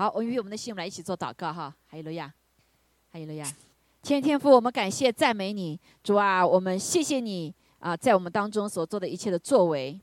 好，我们用我们的心来一起做祷告哈。还有路亚，还有路亚，天天父，我们感谢赞美你，主啊，我们谢谢你啊，在我们当中所做的一切的作为，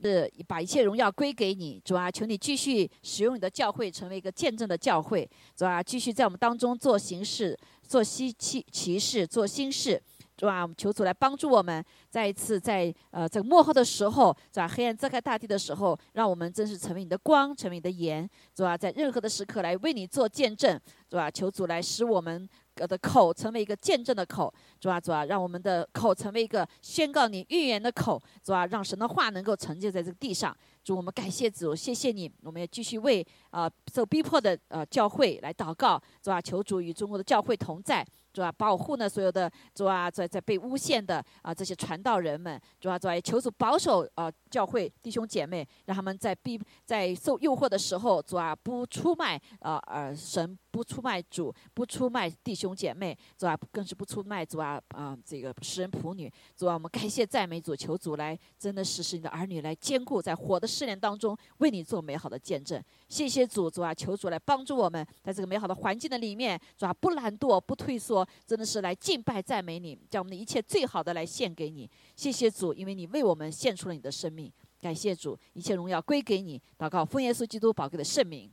是把一切荣耀归给你，主啊，求你继续使用你的教会，成为一个见证的教会，主啊，继续在我们当中做形式、做西奇骑士、做新事。主啊，求主来帮助我们，再一次在呃这个幕后的时候，在黑暗遮盖大地的时候，让我们真是成为你的光，成为你的盐。主啊，在任何的时刻来为你做见证。是吧，求主来使我们的口成为一个见证的口。主啊，主啊，让我们的口成为一个宣告你预言的口。是吧，让神的话能够成就在这个地上。主，我们感谢主，谢谢你。我们也继续为啊受逼迫的呃教会来祷告。是吧，求主与中国的教会同在。是吧，保护呢所有的主啊，在在被诬陷的啊这些传道人们，主啊主啊，求主保守啊教会弟兄姐妹，让他们在逼在受诱惑的时候，主啊不出卖啊呃神，不出卖主，不出卖弟兄姐妹，主啊更是不出卖主啊啊这个诗人仆女，主啊我们感谢赞美主，求主来真的是使你的儿女来兼顾在火的试炼当中，为你做美好的见证。谢谢主，主啊求主来帮助我们，在这个美好的环境的里面，主啊不懒惰，不退缩。真的是来敬拜赞美你，将我们的一切最好的来献给你。谢谢主，因为你为我们献出了你的生命。感谢主，一切荣耀归给你。祷告奉耶稣基督宝贵的圣名，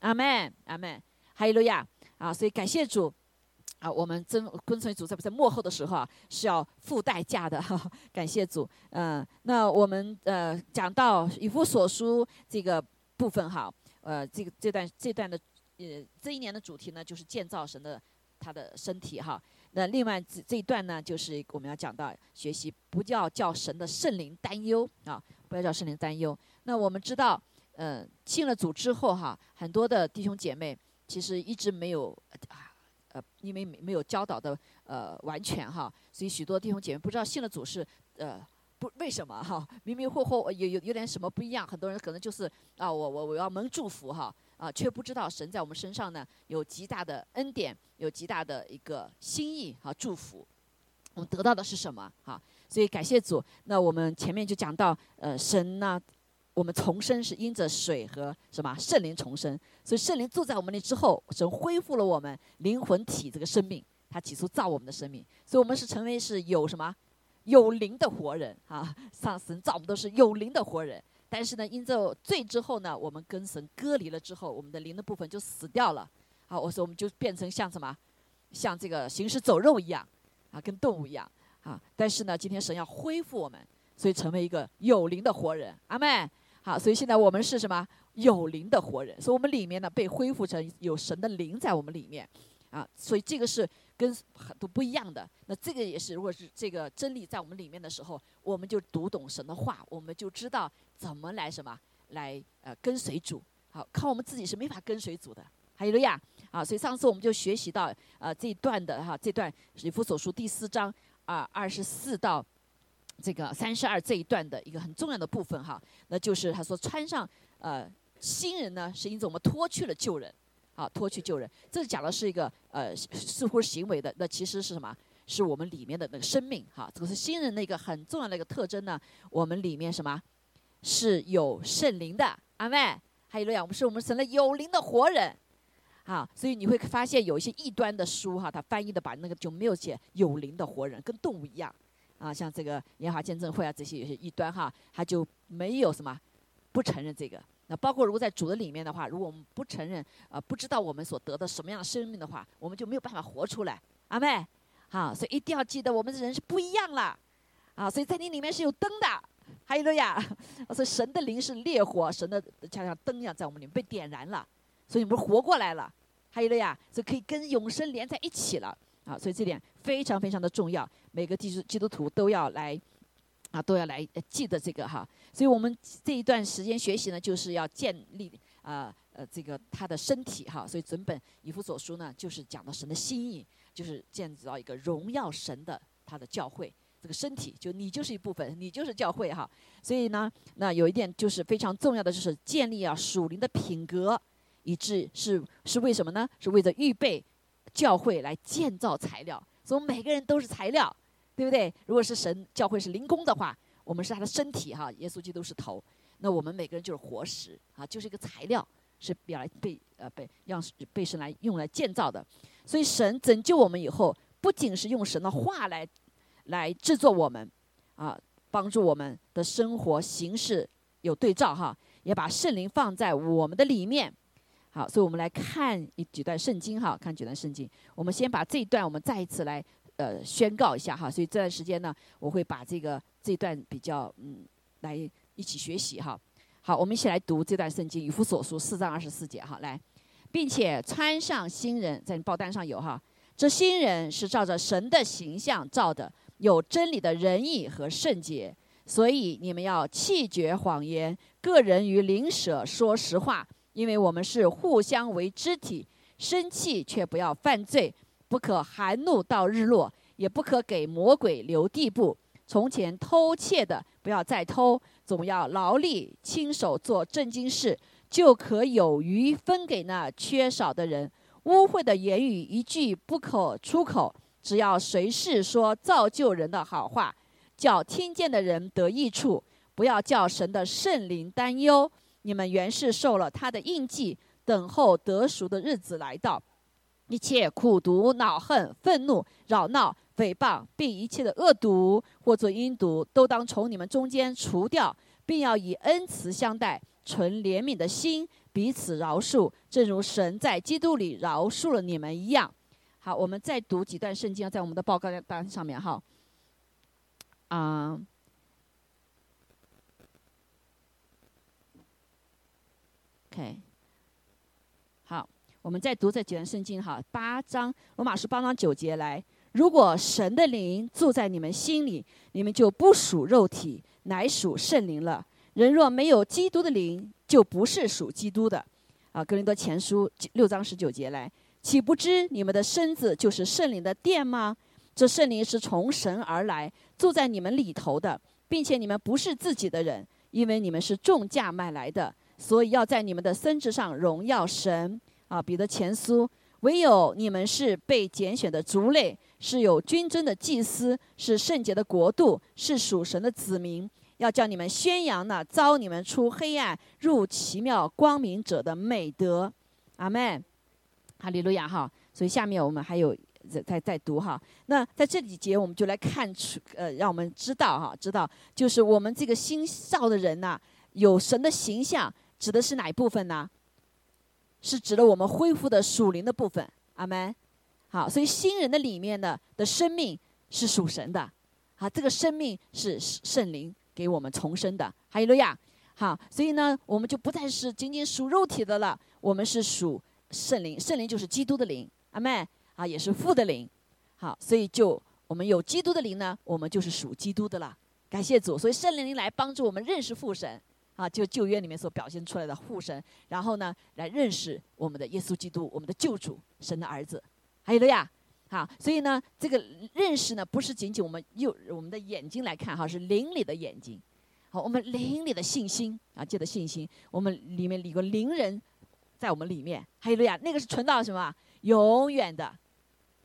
阿门，阿门。哈利路亚啊！所以感谢主啊，我们真跟随主在不在幕后的时候啊，是要付代价的。感谢主，嗯，那我们呃讲到以弗所书这个部分哈，呃，这个这段这段的呃这一年的主题呢，就是建造神的。他的身体哈，那另外这这一段呢，就是我们要讲到学习，不要叫神的圣灵担忧啊，不要叫圣灵担忧。那我们知道，嗯，信了主之后哈，很多的弟兄姐妹其实一直没有啊，呃，因为没有教导的呃完全哈，所以许多弟兄姐妹不知道信了主是呃不为什么哈，迷迷糊糊有有有点什么不一样，很多人可能就是啊，我我我要蒙祝福哈。啊，却不知道神在我们身上呢有极大的恩典，有极大的一个心意和祝福。我们得到的是什么？哈，所以感谢主。那我们前面就讲到，呃，神呢，我们重生是因着水和什么圣灵重生。所以圣灵住在我们里之后，神恢复了我们灵魂体这个生命。他起初造我们的生命，所以我们是成为是有什么有灵的活人啊。上神造我们都是有灵的活人。但是呢，因着罪之后呢，我们跟神隔离了之后，我们的灵的部分就死掉了。好，我说我们就变成像什么，像这个行尸走肉一样，啊，跟动物一样，啊。但是呢，今天神要恢复我们，所以成为一个有灵的活人。阿妹，好，所以现在我们是什么？有灵的活人。所以我们里面呢被恢复成有神的灵在我们里面，啊，所以这个是。跟很多不一样的，那这个也是，如果是这个真理在我们里面的时候，我们就读懂神的话，我们就知道怎么来什么来呃跟随主。好，靠我们自己是没法跟随主的。还有了呀，啊，所以上次我们就学习到呃这一段的哈，这段以弗所书第四章啊二十四到这个三十二这一段的一个很重要的部分哈，那就是他说穿上呃新人呢，是因着我们脱去了旧人。啊，脱去旧人，这讲的是一个呃，似乎行为的，那其实是什么？是我们里面的那个生命哈。这个是新人的一个很重要的一个特征呢。我们里面什么？是有圣灵的，阿妹。还有了呀，我们是我们成了有灵的活人，啊，所以你会发现有一些异端的书哈，他翻译的把那个就没有写有灵的活人，跟动物一样，啊，像这个烟花见证会啊这些有些异端哈，他就没有什么不承认这个。那包括如果在主的里面的话，如果我们不承认，呃，不知道我们所得的什么样的生命的话，我们就没有办法活出来。阿妹，好，所以一定要记得，我们的人是不一样了，啊，所以在你里面是有灯的，还有了呀，所以神的灵是烈火，神的就像灯一样在我们里面被点燃了，所以你们活过来了，还有了呀，所以可以跟永生连在一起了，啊，所以这点非常非常的重要，每个基督基督徒都要来。啊，都要来记得这个哈，所以我们这一段时间学习呢，就是要建立啊呃这个他的身体哈，所以整本以弗所书呢，就是讲到神的心意，就是建造一个荣耀神的他的教会，这个身体就你就是一部分，你就是教会哈，所以呢，那有一点就是非常重要的就是建立啊属灵的品格，以致是是为什么呢？是为了预备教会来建造材料，所以每个人都是材料。对不对？如果是神教会是灵工的话，我们是他的身体哈，耶稣基督是头，那我们每个人就是活石啊，就是一个材料是要来被呃被让被神来用来建造的。所以神拯救我们以后，不仅是用神的话来来制作我们，啊，帮助我们的生活形式有对照哈，也把圣灵放在我们的里面。好，所以我们来看一几段圣经哈，看几段圣经。我们先把这一段我们再一次来呃宣告一下哈。所以这段时间呢，我会把这个这一段比较嗯来一起学习哈。好，我们一起来读这段圣经，以弗所书四章二十四节哈，来。并且穿上新人，在报单上有哈。这新人是照着神的形象造的，有真理的仁义和圣洁。所以你们要弃绝谎言，个人与邻舍说实话，因为我们是互相为肢体。生气却不要犯罪，不可含怒到日落，也不可给魔鬼留地步。从前偷窃的，不要再偷，总要劳力亲手做正经事。就可有余分给那缺少的人。污秽的言语一句不可出口。只要随时说造就人的好话，叫听见的人得益处。不要叫神的圣灵担忧。你们原是受了他的印记，等候得赎的日子来到。一切苦毒、恼恨、愤怒、扰闹、诽谤，并一切的恶毒或作阴毒，都当从你们中间除掉，并要以恩慈相待。存怜悯的心，彼此饶恕，正如神在基督里饶恕了你们一样。好，我们再读几段圣经，在我们的报告单上面哈。啊，OK，好，我们再读这几段圣经哈。八章罗马书八章九节来，如果神的灵住在你们心里，你们就不属肉体，乃属圣灵了。人若没有基督的灵，就不是属基督的。啊，格林多前书六章十九节来，岂不知你们的身子就是圣灵的殿吗？这圣灵是从神而来，住在你们里头的，并且你们不是自己的人，因为你们是重价买来的，所以要在你们的身子上荣耀神。啊，彼得前书，唯有你们是被拣选的族类，是有君尊的祭司，是圣洁的国度，是属神的子民。要叫你们宣扬那招你们出黑暗入奇妙光明者的美德，阿门，哈利路亚哈。所以下面我们还有在在在读哈。那在这几节我们就来看出，呃，让我们知道哈，知道就是我们这个新造的人呐，有神的形象，指的是哪一部分呢？是指的我们恢复的属灵的部分，阿门。好，所以新人的里面的的生命是属神的，好，这个生命是圣灵。给我们重生的，哈利路亚！好，所以呢，我们就不再是仅仅属肉体的了，我们是属圣灵，圣灵就是基督的灵，阿门啊，也是父的灵。好，所以就我们有基督的灵呢，我们就是属基督的了。感谢主，所以圣灵来帮助我们认识父神啊，就旧约里面所表现出来的父神，然后呢，来认识我们的耶稣基督，我们的救主，神的儿子，还有路亚！好，所以呢，这个认识呢，不是仅仅我们用我们的眼睛来看哈，是灵里的眼睛。好，我们灵里的信心啊，记得信心，我们里面有个灵人，在我们里面。还有路亚，那个是存到什么？永远的。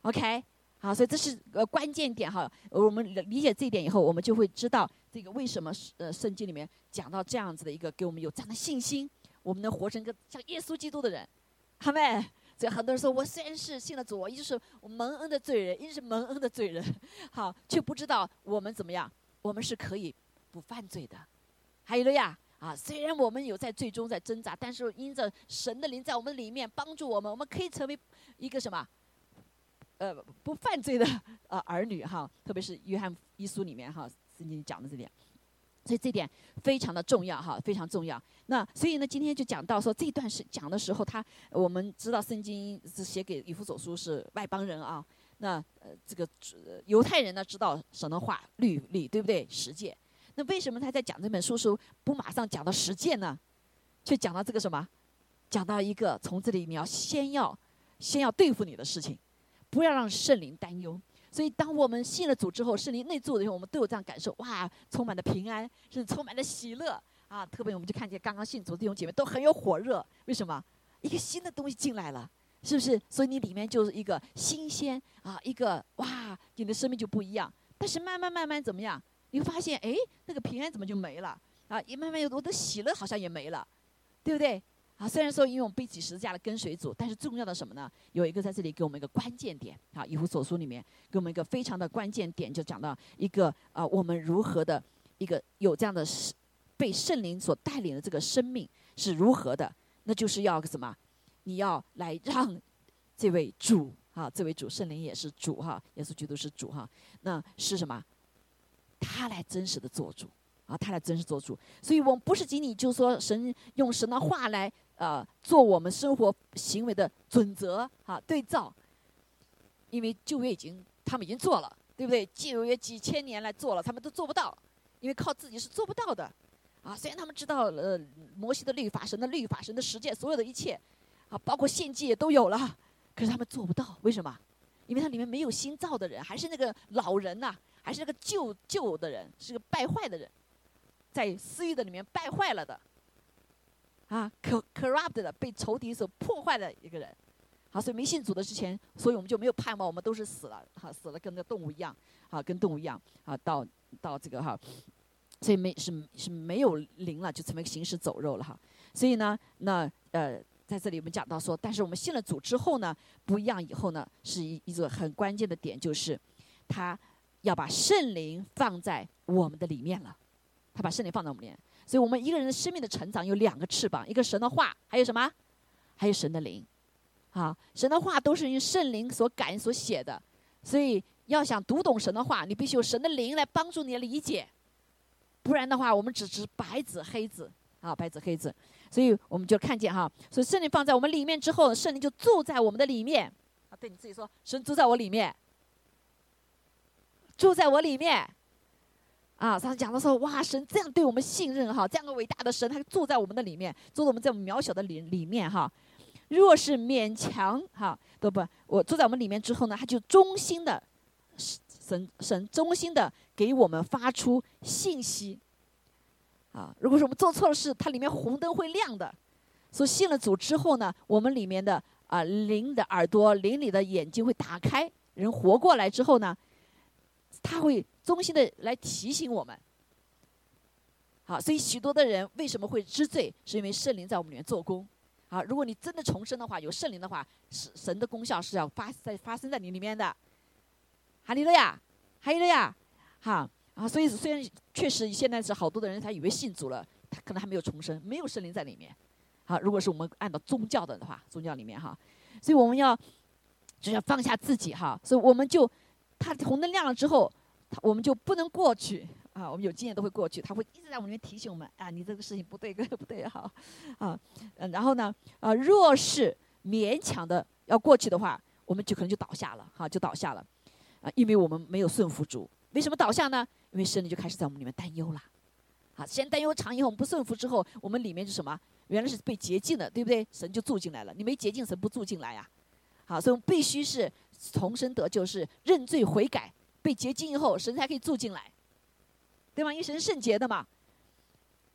OK，好，所以这是呃关键点哈。我们理解这一点以后，我们就会知道这个为什么呃圣经里面讲到这样子的一个，给我们有这样的信心，我们能活成个像耶稣基督的人。好没？所以很多人说，我虽然是信了主，我一直是蒙恩的罪人，一直是蒙恩的罪人，好，却不知道我们怎么样，我们是可以不犯罪的。还有了呀，啊，虽然我们有在最终在挣扎，但是因着神的灵在我们里面帮助我们，我们可以成为一个什么，呃，不犯罪的呃儿女哈。特别是约翰一书里面哈，圣经讲的这点。所以这点非常的重要哈，非常重要。那所以呢，今天就讲到说这段是讲的时候，他我们知道圣经是写给以弗所书是外邦人啊。那呃，这个犹太人呢知道神的话律例对不对？实践。那为什么他在讲这本书时候不马上讲到实践呢？却讲到这个什么？讲到一个从这里你要先要先要对付你的事情，不要让圣灵担忧。所以，当我们信了主之后，圣灵内住的时候，我们都有这样感受：哇，充满了平安，是充满了喜乐啊！特别，我们就看见刚刚信主弟兄姐妹都很有火热。为什么？一个新的东西进来了，是不是？所以你里面就是一个新鲜啊，一个哇，你的生命就不一样。但是慢慢慢慢怎么样？你会发现，哎，那个平安怎么就没了啊？也慢慢有我的喜乐好像也没了，对不对？啊，虽然说因为我们背起十字架的跟随主，但是重要的什么呢？有一个在这里给我们一个关键点啊，《以弗所书》里面给我们一个非常的关键点，就讲到一个啊，我们如何的一个有这样的被圣灵所带领的这个生命是如何的？那就是要什么？你要来让这位主啊，这位主圣灵也是主哈，耶稣基督是主哈，那是什么？他来真实的做主啊，他来真实做主。所以我们不是仅仅就说神用神的话来。呃，做我们生活行为的准则啊，对照。因为旧约已经他们已经做了，对不对？旧约几千年来做了，他们都做不到，因为靠自己是做不到的。啊，虽然他们知道呃摩西的律法、神的律法、神的实践，所有的一切，啊，包括献祭也都有了，可是他们做不到，为什么？因为它里面没有新造的人，还是那个老人呐，还是那个旧旧的人，是个败坏的人，在私欲的里面败坏了的。啊，corrupt 的被仇敌所破坏的一个人，好，所以没信主的之前，所以我们就没有盼望，我们都是死了，哈，死了跟那动物一样，啊，跟动物一样，啊，到到这个哈，所以没是是没有灵了，就成为行尸走肉了哈。所以呢，那呃，在这里我们讲到说，但是我们信了主之后呢，不一样以后呢，是一一个很关键的点，就是他要把圣灵放在我们的里面了，他把圣灵放在我们里面。所以我们一个人的生命的成长有两个翅膀，一个神的话，还有什么？还有神的灵，啊，神的话都是用圣灵所感所写的，所以要想读懂神的话，你必须有神的灵来帮助你理解，不然的话，我们只知白纸黑字啊，白纸黑字。所以我们就看见哈，所以圣灵放在我们里面之后，圣灵就住在我们的里面啊，对你自己说，神住在我里面，住在我里面。啊，他讲的时候，哇，神这样对我们信任哈，这样个伟大的神，他住在我们的里面，住在我们这么渺小的里里面哈。若是勉强哈，都不，我住在我们里面之后呢，他就忠心的，神神忠心的给我们发出信息。啊，如果说我们做错了事，它里面红灯会亮的。所以信了主之后呢，我们里面的啊灵的耳朵、灵里的眼睛会打开，人活过来之后呢，他会。衷心的来提醒我们，好，所以许多的人为什么会知罪，是因为圣灵在我们里面做工。好，如果你真的重生的话，有圣灵的话，是神的功效是要发在发生在你里面的。哈利路亚，哈利路亚，哈啊！所以虽然确实现在是好多的人他以为信主了，他可能还没有重生，没有圣灵在里面。好，如果是我们按照宗教的话，宗教里面哈，所以我们要就要放下自己哈，所以我们就他红灯亮了之后。我们就不能过去啊！我们有经验都会过去，他会一直在我们里面提醒我们啊，你这个事情不对，个 不对哈，啊，嗯，然后呢，啊，若是勉强的要过去的话，我们就可能就倒下了，哈，就倒下了，啊，因为我们没有顺服主。为什么倒下呢？因为神灵就开始在我们里面担忧了，啊，先担忧长以后，我们不顺服之后，我们里面是什么？原来是被洁净的，对不对？神就住进来了。你没洁净，神不住进来呀。好，所以我们必须是重生得救，是认罪悔改。被洁净以后，神才可以住进来，对吗？因为神是圣洁的嘛。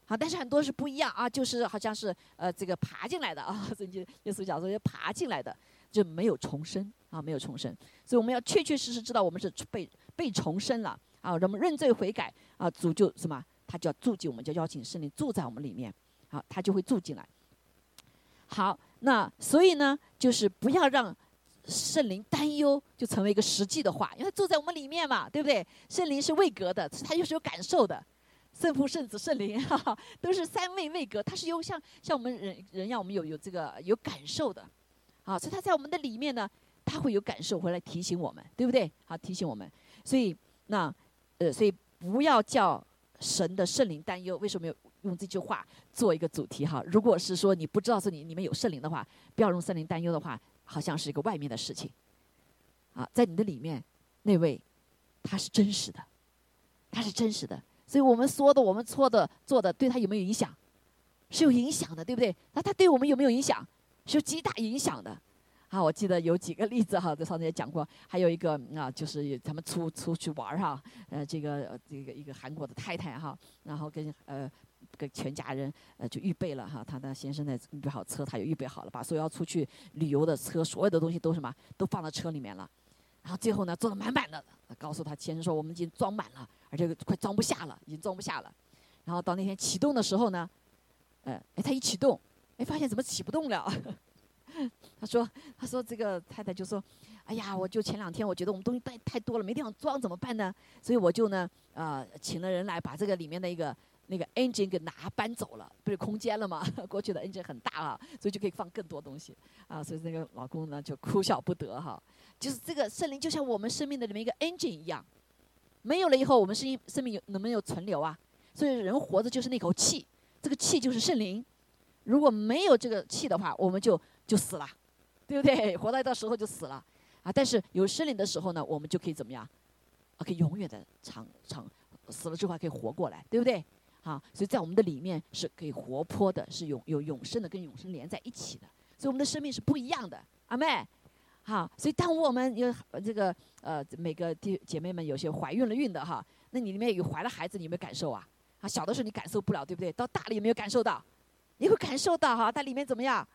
好，但是很多是不一样啊，就是好像是呃这个爬进来的啊，圣经耶稣讲说要爬进来的，就没有重生啊，没有重生。所以我们要确确实实知道我们是被被重生了啊，我们认罪悔改啊，主就什么，他就要住进我们，就邀请圣灵住在我们里面，好，他就会住进来。好，那所以呢，就是不要让。圣灵担忧就成为一个实际的话，因为他住在我们里面嘛，对不对？圣灵是位格的，他就是有感受的。圣父、圣子、圣灵，哈哈，都是三位位格，他是有像像我们人人一样，我们有有这个有感受的，啊，所以他在我们的里面呢，他会有感受回来提醒我们，对不对？好，提醒我们。所以那呃，所以不要叫神的圣灵担忧。为什么要用这句话做一个主题？哈，如果是说你不知道是你里面有圣灵的话，不要用圣灵担忧的话。好像是一个外面的事情，啊，在你的里面，那位他是真实的，他是真实的，所以我们说的、我们错的、做的，对他有没有影响？是有影响的，对不对？那他对我们有没有影响？是有极大影响的。啊，我记得有几个例子哈，在上次也讲过，还有一个啊，就是他们出出去玩儿哈，呃，这个这个一个韩国的太太哈，然后跟呃。给全家人呃就预备了哈，他的先生呢预备好车，他也预备好了，把所有要出去旅游的车所有的东西都什么都放到车里面了，然后最后呢坐的满满的，告诉他先生说我们已经装满了，而且快装不下了，已经装不下了。然后到那天启动的时候呢，呃，哎他一启动，哎，发现怎么起不动了？他说：“他说这个太太就说，哎呀，我就前两天我觉得我们东西带太多了，没地方装，怎么办呢？所以我就呢，呃，请了人来把这个里面的一个那个 engine 给拿搬走了，不是空间了吗？过去的 engine 很大啊，所以就可以放更多东西啊。所以那个老公呢就哭笑不得哈，就是这个圣灵就像我们生命的里面一个 engine 一样，没有了以后，我们生命生命有能不能有存留啊？所以人活着就是那口气，这个气就是圣灵。如果没有这个气的话，我们就。就死了，对不对？活到到时候就死了，啊！但是有圣灵的时候呢，我们就可以怎么样？啊，可以永远的长长，死了之后还可以活过来，对不对？啊，所以在我们的里面是可以活泼的，是永有永生的，跟永生连在一起的。所以我们的生命是不一样的，阿妹，好。所以当我们有这个呃每个弟姐妹们有些怀孕了孕的哈，那你里面有怀了孩子，你有没有感受啊？啊，小的时候你感受不了，对不对？到大了有没有感受到？你会感受到哈，它里面怎么样？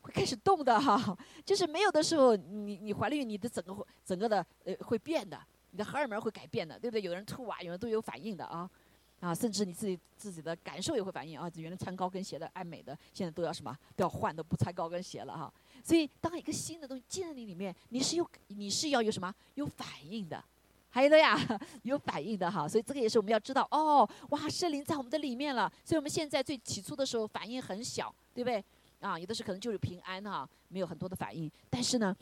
会开始动的哈，就是没有的时候，你你怀了孕，你的整个整个的呃会变的，你的荷尔蒙会改变的，对不对？有人吐啊，有人都有反应的啊，啊，甚至你自己自己的感受也会反应啊。原来穿高跟鞋的爱美的，现在都要什么都要换，都不穿高跟鞋了哈。所以当一个新的东西进入你里面，你是有你是要有什么有反应的，还有的呀 有反应的哈。所以这个也是我们要知道哦，哇，圣灵在我们的里面了。所以我们现在最起初的时候反应很小，对不对？啊，有的是可能就是平安哈，没有很多的反应。但是呢，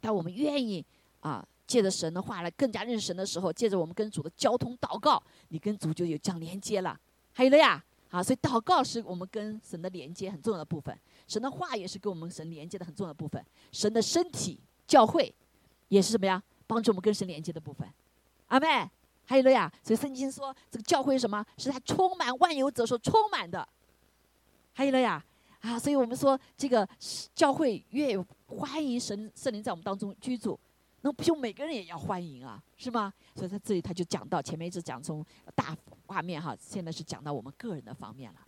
当我们愿意啊，借着神的话来更加认识神的时候，借着我们跟主的交通祷告，你跟主就有这样连接了。还有了呀，啊，所以祷告是我们跟神的连接很重要的部分。神的话也是跟我们神连接的很重要的部分。神的身体教会也是什么呀？帮助我们跟神连接的部分。阿妹，还有了呀，所以圣经说这个教会什么？是他充满万有者所充满的。还有了呀。啊，所以我们说这个教会越 欢迎神圣灵在我们当中居住，那不就每个人也要欢迎啊，是吗？所以他这里他就讲到前面一直讲从大画面哈，现在是讲到我们个人的方面了。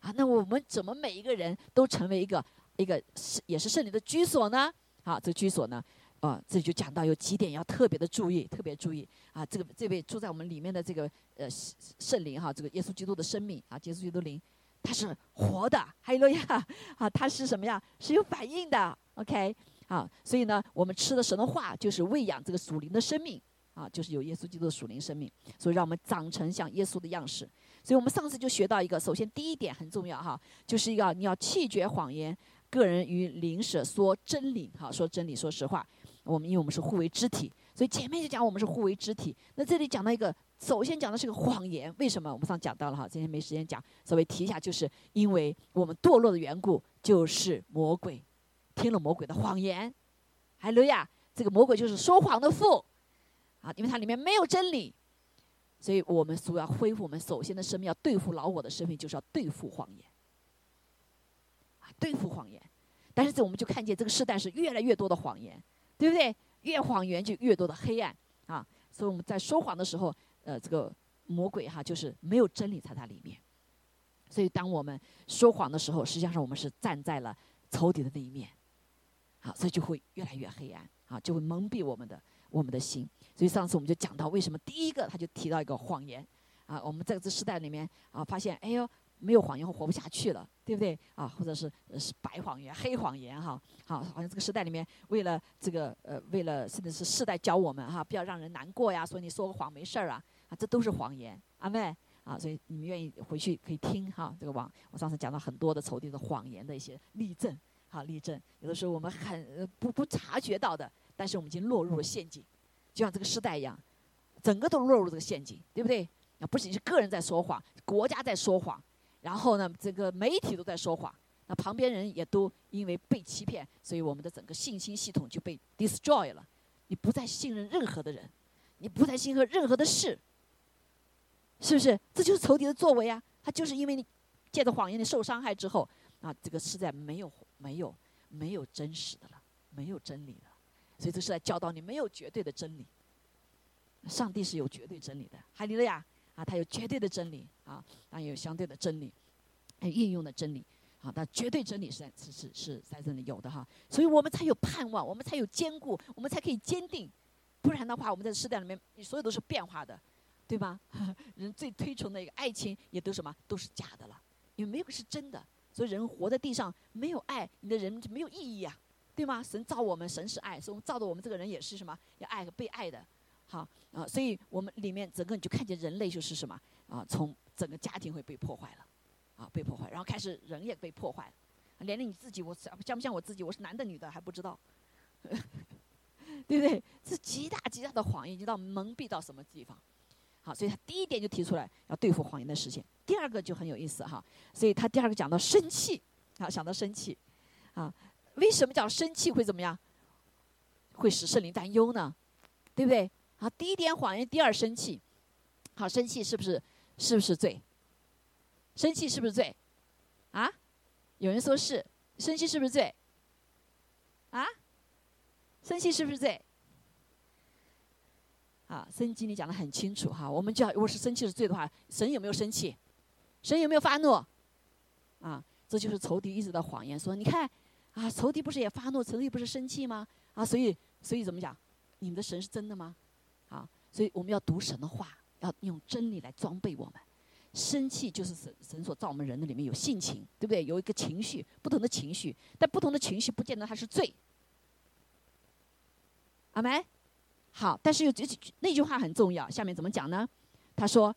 啊，那我们怎么每一个人都成为一个一个是也是圣灵的居所呢？好，这个居所呢，啊，这里就讲到有几点要特别的注意，特别注意啊，这个这位住在我们里面的这个呃圣灵哈，这个耶稣基督的生命啊，耶稣基督灵。他是活的，哈利路亚，啊，他是什么呀？是有反应的，OK，啊，所以呢，我们吃的神的话就是喂养这个属灵的生命，啊，就是有耶稣基督的属灵生命，所以让我们长成像耶稣的样式。所以我们上次就学到一个，首先第一点很重要哈，就是要你要弃绝谎言，个人与灵舍说真理，哈，说真理，说实话。我们因为我们是互为肢体，所以前面就讲我们是互为肢体。那这里讲到一个。首先讲的是个谎言，为什么？我们上讲到了哈，今天没时间讲，稍微提一下，就是因为我们堕落的缘故，就是魔鬼听了魔鬼的谎言，还有呀，这个魔鬼就是说谎的父啊，因为它里面没有真理，所以我们所要恢复我们首先的生命，要对付老我的生命，就是要对付谎言啊，对付谎言。但是这我们就看见这个时代是越来越多的谎言，对不对？越谎言就越多的黑暗啊，所以我们在说谎的时候。呃，这个魔鬼哈，就是没有真理在它里面，所以当我们说谎的时候，实际上我们是站在了仇敌的那一面，好，所以就会越来越黑暗，啊，就会蒙蔽我们的我们的心。所以上次我们就讲到，为什么第一个他就提到一个谎言，啊，我们在这时代里面啊，发现，哎呦。没有谎言会，活不下去了，对不对啊？或者是是白谎言、黑谎言哈？好，好像这个时代里面，为了这个呃，为了甚至是世代教我们哈，不要让人难过呀，所以你说个谎没事儿啊，啊，这都是谎言，阿妹啊，所以你们愿意回去可以听哈，这个网我上次讲了很多的仇敌的谎言的一些例证，好例证，有的时候我们很不不察觉到的，但是我们已经落入了陷阱，就像这个时代一样，整个都落入这个陷阱，对不对？啊，不仅是个人在说谎，国家在说谎。然后呢，这个媒体都在说谎，那旁边人也都因为被欺骗，所以我们的整个信心系统就被 destroy 了。你不再信任任何的人，你不再信任任何的事，是不是？这就是仇敌的作为啊！他就是因为你借着谎言你受伤害之后，啊，这个是在没有没有没有真实的了，没有真理了，所以这是在教导你没有绝对的真理。上帝是有绝对真理的，哈利路亚。啊，它有绝对的真理啊，当然有相对的真理，还有应用的真理啊。但绝对真理是在是是是在这里有的哈，所以我们才有盼望，我们才有坚固，我们才可以坚定。不然的话，我们在时代里面，所有都是变化的，对吧？人最推崇的一个爱情也都什么都是假的了，因为没有是真的。所以人活在地上没有爱，你的人就没有意义啊，对吗？神造我们，神是爱，所以造的我们这个人也是什么？要爱和被爱的，好啊，所以我们里面整个你就看见人类就是什么啊？从整个家庭会被破坏了，啊，被破坏，然后开始人也被破坏了，连你自己，我像不像我自己？我是男的女的还不知道，对不对？是极大极大的谎言，已经到蒙蔽到什么地方？好，所以他第一点就提出来要对付谎言的事情。第二个就很有意思哈，所以他第二个讲到生气，啊，想到生气，啊，为什么讲生气会怎么样？会使圣灵担忧呢？对不对？好，第一点谎言，第二生气，好，生气是不是是不是罪？生气是不是罪？啊？有人说是，生气是不是罪？啊？生气是不是罪？啊，圣经里讲的很清楚哈，我们就要如果是生气是罪的话，神有没有生气？神有没有发怒？啊，这就是仇敌一直的谎言，说你看，啊，仇敌不是也发怒，仇敌不是生气吗？啊，所以所以怎么讲？你们的神是真的吗？啊，所以我们要读神的话，要用真理来装备我们。生气就是神神所造我们人的里面有性情，对不对？有一个情绪，不同的情绪，但不同的情绪不见得它是罪。阿门。好，但是有这那句话很重要。下面怎么讲呢？他说：“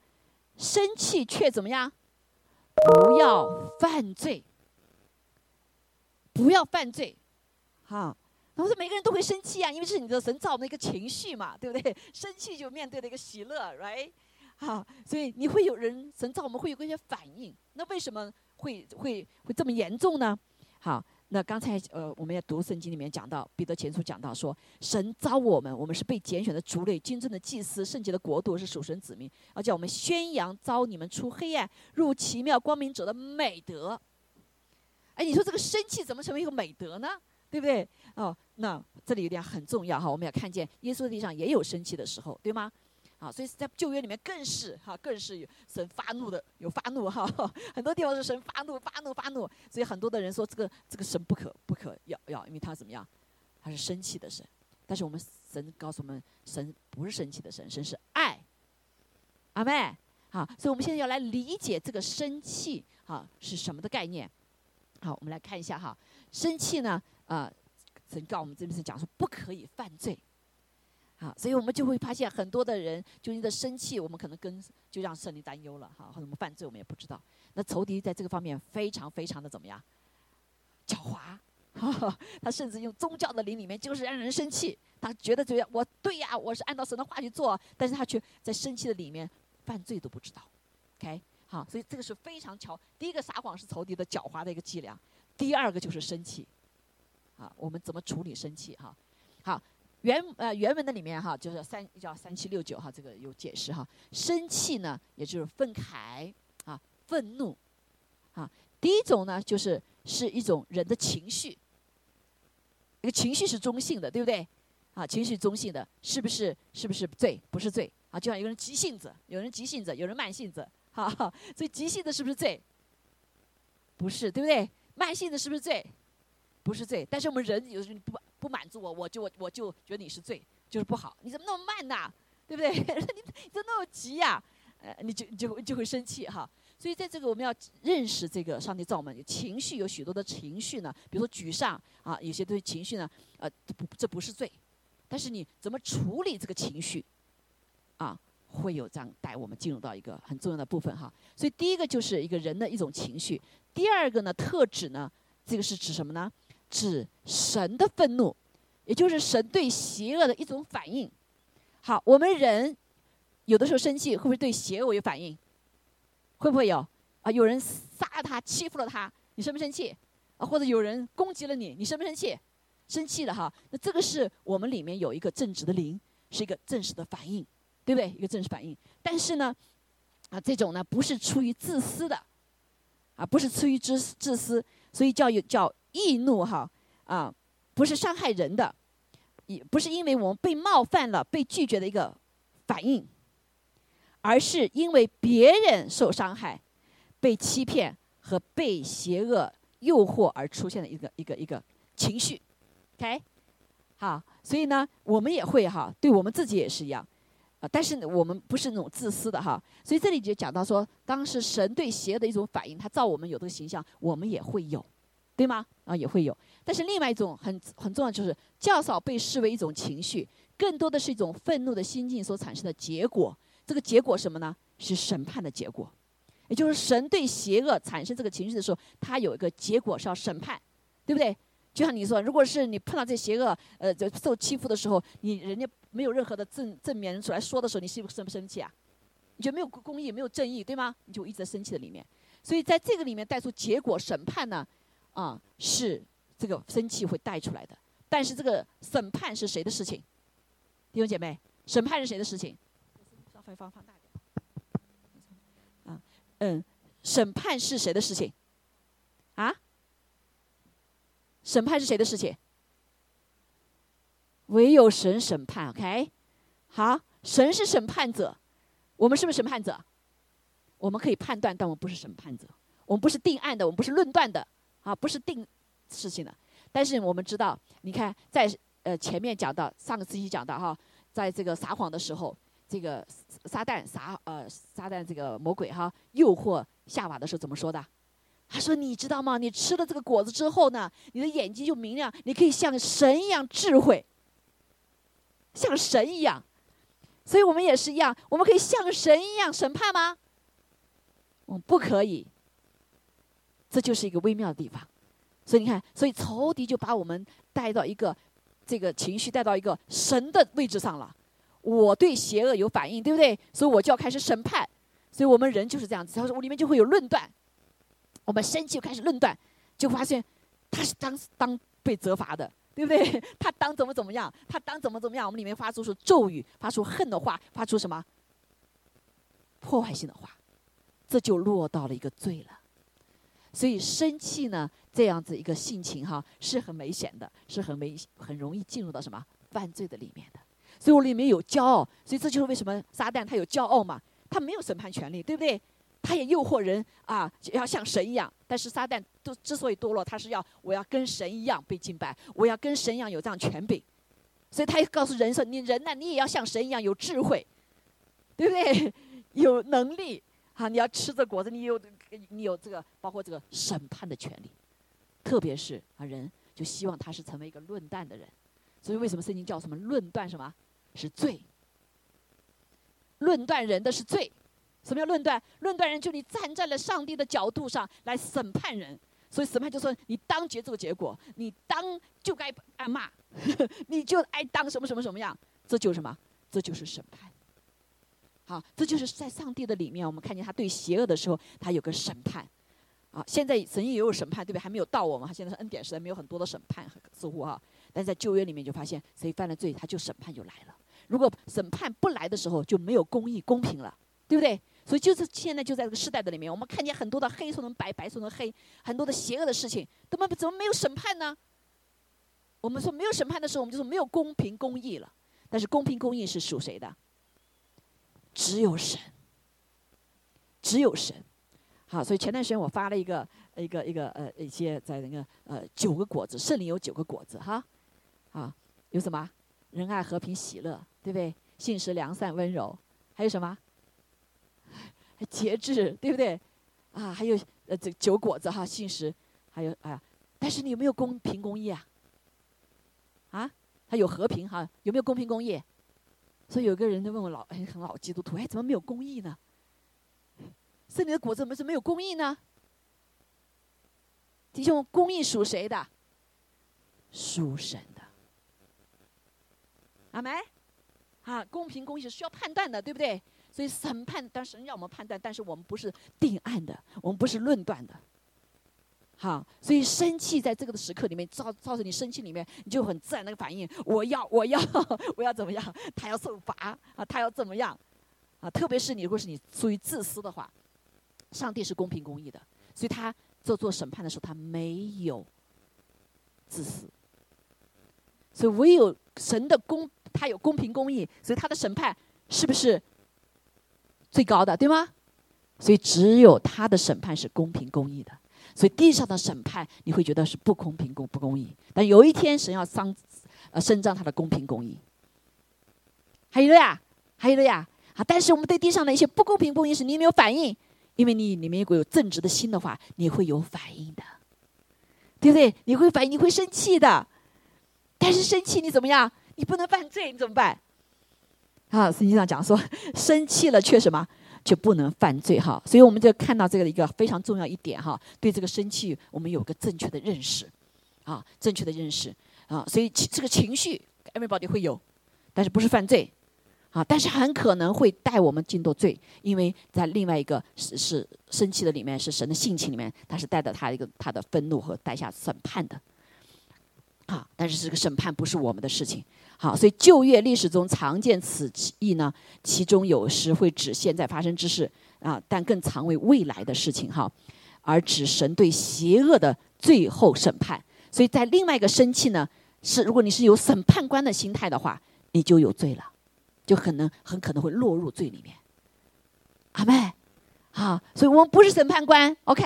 生气却怎么样？不要犯罪，不要犯罪。”好，我说每个人都会生气啊，因为是你的神造我们的一个情绪嘛，对不对？生气就面对的一个喜乐，right？好，所以你会有人神造我们会有一些反应。那为什么会会会这么严重呢？好。那刚才呃，我们也读圣经里面讲到，彼得前书讲到说，神招我们，我们是被拣选的族类，真正的祭司，圣洁的国度，是属神子民，要叫我们宣扬招你们出黑暗入奇妙光明者的美德。哎，你说这个生气怎么成为一个美德呢？对不对？哦，那这里有点很重要哈，我们要看见耶稣的地上也有生气的时候，对吗？啊，所以在旧约里面更是哈，更是有神发怒的，有发怒哈，很多地方是神发怒、发怒、发怒。所以很多的人说这个这个神不可不可要要，因为他怎么样？他是生气的神。但是我们神告诉我们，神不是生气的神，神是爱。阿妹，好，所以我们现在要来理解这个生气哈是什么的概念。好，我们来看一下哈，生气呢，呃，神告诉我们这边是讲说不可以犯罪。啊，所以我们就会发现很多的人就因着生气，我们可能跟就让圣灵担忧了哈，或者我们犯罪我们也不知道。那仇敌在这个方面非常非常的怎么样？狡猾，他甚至用宗教的灵里面就是让人生气，他觉得这样我对呀，我是按照神的话去做，但是他却在生气的里面犯罪都不知道。OK，好，所以这个是非常巧。第一个撒谎是仇敌的狡猾的一个伎俩，第二个就是生气。啊，我们怎么处理生气哈？好。原呃原文的里面哈，就是三叫三七六九哈，这个有解释哈。生气呢，也就是愤慨啊，愤怒啊。第一种呢，就是是一种人的情绪，一个情绪是中性的，对不对？啊，情绪中性的，是不是？是不是罪？不是罪啊。就像有人急性子，有人急性子，有人慢性子，哈。所以急性子是不是罪？不是，对不对？慢性子是不是罪？不是罪。但是我们人有时候不。满足我，我就我就觉得你是罪，就是不好。你怎么那么慢呢？对不对？你你怎么那么急呀？呃，你就就就会生气哈。所以在这个我们要认识这个上帝造我们情绪有许多的情绪呢，比如说沮丧啊，有些东西情绪呢，呃，不这不是罪，但是你怎么处理这个情绪，啊，会有这样带我们进入到一个很重要的部分哈。所以第一个就是一个人的一种情绪，第二个呢特指呢，这个是指什么呢？指神的愤怒，也就是神对邪恶的一种反应。好，我们人有的时候生气，会不会对邪恶有反应？会不会有？啊，有人杀了他，欺负了他，你生不生气？啊，或者有人攻击了你，你生不生气？生气了哈。那这个是我们里面有一个正直的灵，是一个正式的反应，对不对？一个正式反应。但是呢，啊，这种呢不是出于自私的，啊，不是出于自自私，所以叫有叫。易怒哈啊，不是伤害人的，也不是因为我们被冒犯了、被拒绝的一个反应，而是因为别人受伤害、被欺骗和被邪恶诱惑而出现的一个一个一个情绪。OK，好，所以呢，我们也会哈，对我们自己也是一样。啊，但是我们不是那种自私的哈，所以这里就讲到说，当时神对邪恶的一种反应，他造我们有这个形象，我们也会有，对吗？啊，也会有。但是另外一种很很重要，就是较少被视为一种情绪，更多的是一种愤怒的心境所产生的结果。这个结果什么呢？是审判的结果，也就是神对邪恶产生这个情绪的时候，他有一个结果是要审判，对不对？就像你说，如果是你碰到这邪恶，呃，就受欺负的时候，你人家没有任何的正正面人出来说的时候，你是不是生不生气啊？你觉得没有公义，没有正义，对吗？你就一直在生气的里面。所以在这个里面带出结果审判呢，啊，是这个生气会带出来的。但是这个审判是谁的事情？弟兄姐妹，审判是谁的事情？稍微放放大点。啊，嗯，审判是谁的事情？啊？审判是谁的事情？唯有神审判，OK？好，神是审判者，我们是不是审判者？我们可以判断，但我们不是审判者，我们不是定案的，我们不是论断的，啊，不是定事情的。但是我们知道，你看，在呃前面讲到上个星期讲到哈，在这个撒谎的时候，这个撒旦撒呃撒旦这个魔鬼哈诱惑夏娃的时候怎么说的？他说：“你知道吗？你吃了这个果子之后呢，你的眼睛就明亮，你可以像神一样智慧，像神一样。所以我们也是一样，我们可以像神一样审判吗？我们不可以。这就是一个微妙的地方。所以你看，所以仇敌就把我们带到一个这个情绪带到一个神的位置上了。我对邪恶有反应，对不对？所以我就要开始审判。所以我们人就是这样子，他说我里面就会有论断。”我们生气就开始论断，就发现他是当当被责罚的，对不对？他当怎么怎么样？他当怎么怎么样？我们里面发出是咒语，发出恨的话，发出什么破坏性的话，这就落到了一个罪了。所以生气呢，这样子一个性情哈，是很危险的，是很危很容易进入到什么犯罪的里面的。所以我里面有骄傲，所以这就是为什么撒旦他有骄傲嘛，他没有审判权利，对不对？他也诱惑人啊，要像神一样。但是撒旦都之所以堕落，他是要我要跟神一样被敬拜，我要跟神一样有这样权柄。所以他也告诉人说：“你人呢，你也要像神一样有智慧，对不对？有能力啊！你要吃着果子，你有你有这个包括这个审判的权利。特别是啊，人就希望他是成为一个论断的人。所以为什么圣经叫什么论断？什么是罪？论断人的是罪。”什么叫论断？论断人就你站在了上帝的角度上来审判人，所以审判就说你当结这个结果，你当就该挨骂，你就挨当什么什么什么样，这就是什么？这就是审判。啊，这就是在上帝的里面，我们看见他对邪恶的时候，他有个审判。啊，现在神也有审判，对不对？还没有到我们，现在是恩典时代，没有很多的审判似乎哈。但在旧约里面就发现，谁犯了罪，他就审判就来了。如果审判不来的时候，就没有公义、公平了，对不对？所以就是现在就在这个时代的里面，我们看见很多的黑说成白，白说成黑，很多的邪恶的事情，怎么怎么没有审判呢？我们说没有审判的时候，我们就说没有公平公义了。但是公平公义是属谁的？只有神，只有神。好，所以前段时间我发了一个一个一个呃一些在那个呃九个果子，圣灵有九个果子哈，啊有什么？仁爱和平喜乐，对不对？信实良善温柔，还有什么？节制，对不对？啊，还有呃，这九果子哈，信实，还有哎呀，但是你有没有公平公义啊？啊，还有和平哈，有没有公平公义？所以有个人就问我老哎，很老基督徒，哎，怎么没有公义呢？圣灵的果子怎么是没有公义呢？弟兄，公义属谁的？属神的。阿梅，啊，公平公义是需要判断的，对不对？所以审判，当神让我们判断，但是我们不是定案的，我们不是论断的。好，所以生气在这个的时刻里面，造造成你生气里面，你就很自然那个反应，我要，我要，我要怎么样？他要受罚啊，他要怎么样？啊，特别是你如果是你属于自私的话，上帝是公平公义的，所以他做做审判的时候，他没有自私。所以唯有神的公，他有公平公义，所以他的审判是不是？最高的，对吗？所以只有他的审判是公平公义的。所以地上的审判你会觉得是不公平公不公义。但有一天神要商，呃，伸张他的公平公义。还有呀，还有了呀，啊，但是我们对地上的一些不公平、公义时，你没有反应，因为你里面如果有正直的心的话，你会有反应的，对不对？你会反应，你会生气的。但是生气你怎么样？你不能犯罪，你怎么办？啊，圣经上讲说，生气了却什么？就不能犯罪哈。所以我们就看到这个一个非常重要一点哈，对这个生气我们有个正确的认识，啊，正确的认识啊。所以这个情绪 everybody 会有，但是不是犯罪。啊，但是很可能会带我们进到罪，因为在另外一个是是生气的里面，是神的性情里面，他是带着他一个他的愤怒和带下审判的。啊，但是这个审判不是我们的事情。好，所以旧约历史中常见此意呢，其中有时会指现在发生之事啊，但更常为未来的事情哈，而指神对邪恶的最后审判。所以在另外一个生气呢，是如果你是有审判官的心态的话，你就有罪了。就可能很可能会落入罪里面，阿妹，好，所以我们不是审判官，OK，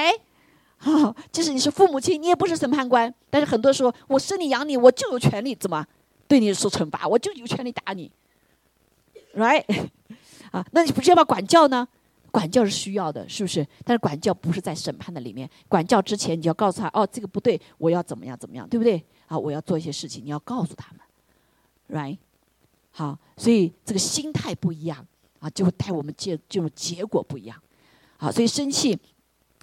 啊，即使你是父母亲，你也不是审判官。但是很多时候，我生你养你，我就有权利怎么对你受惩罚，我就有权利打你，right？啊，那你不是要把管教呢？管教是需要的，是不是？但是管教不是在审判的里面，管教之前你要告诉他，哦，这个不对，我要怎么样怎么样，对不对？啊，我要做一些事情，你要告诉他们，right？好，所以这个心态不一样啊，就会带我们结这种结果不一样。好，所以生气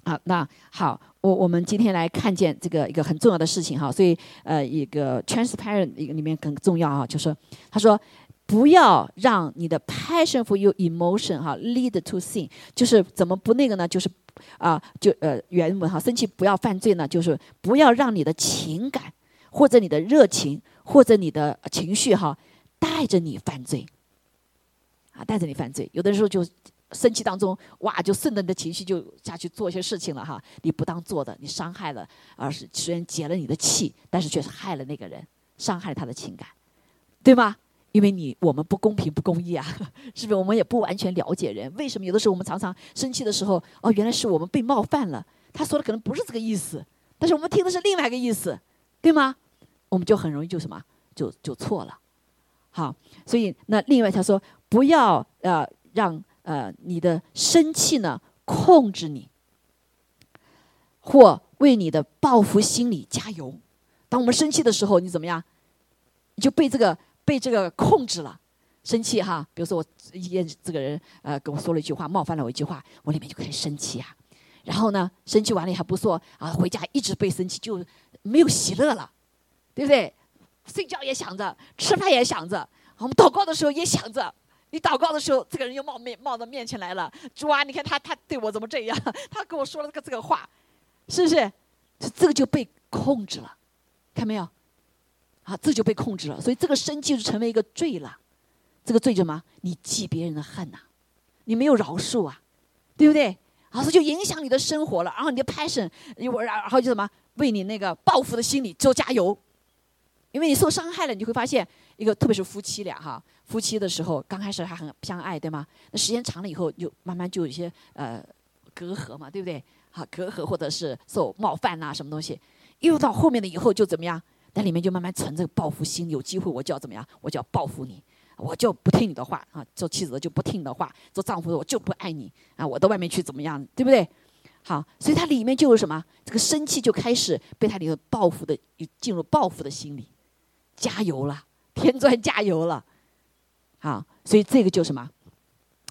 啊，那好，我我们今天来看见这个一个很重要的事情哈。所以呃，一个 transparent 一个里面很重要啊，就是他说不要让你的 passion for your emotion 哈 lead to sin，就是怎么不那个呢？就是啊，就呃原文哈，生气不要犯罪呢，就是不要让你的情感或者你的热情或者你的情绪哈。带着你犯罪，啊，带着你犯罪，有的时候就生气当中，哇，就顺着你的情绪就下去做一些事情了哈。你不当做的，你伤害了，而是虽然解了你的气，但是却是害了那个人，伤害了他的情感，对吗？因为你我们不公平不公义啊，是不是？我们也不完全了解人，为什么有的时候我们常常生气的时候，哦，原来是我们被冒犯了，他说的可能不是这个意思，但是我们听的是另外一个意思，对吗？我们就很容易就什么，就就错了。好，所以那另外他说，不要呃让呃你的生气呢控制你，或为你的报复心理加油。当我们生气的时候，你怎么样？就被这个被这个控制了，生气哈。比如说我一这个人呃跟我说了一句话，冒犯了我一句话，我里面就开始生气啊。然后呢，生气完了也还不说啊，回家一直被生气，就没有喜乐了，对不对？睡觉也想着，吃饭也想着，我们祷告的时候也想着。你祷告的时候，这个人又冒面冒到面前来了。主啊，你看他他对我怎么这样？他跟我说了这个这个话，是不是？这个就被控制了，看没有？啊，这就被控制了。所以这个生气就成为一个罪了。这个罪什么？你记别人的恨呐，你没有饶恕啊，对不对？然后就影响你的生活了。然后你的 passion，然后就什么？为你那个报复的心理做加油。因为你受伤害了，你会发现一个，特别是夫妻俩哈，夫妻的时候刚开始还很相爱，对吗？那时间长了以后，就慢慢就有一些呃隔阂嘛，对不对？好，隔阂或者是受冒犯呐，什么东西，又到后面的以后就怎么样？在里面就慢慢存着报复心，有机会我就要怎么样？我就要报复你，我就不听你的话啊！做妻子的就不听你的话，做丈夫的我就不爱你啊！我到外面去怎么样？对不对？好，所以它里面就有什么？这个生气就开始被它里头报复的，进入报复的心理。加油了，添砖加油了，好，所以这个就什么？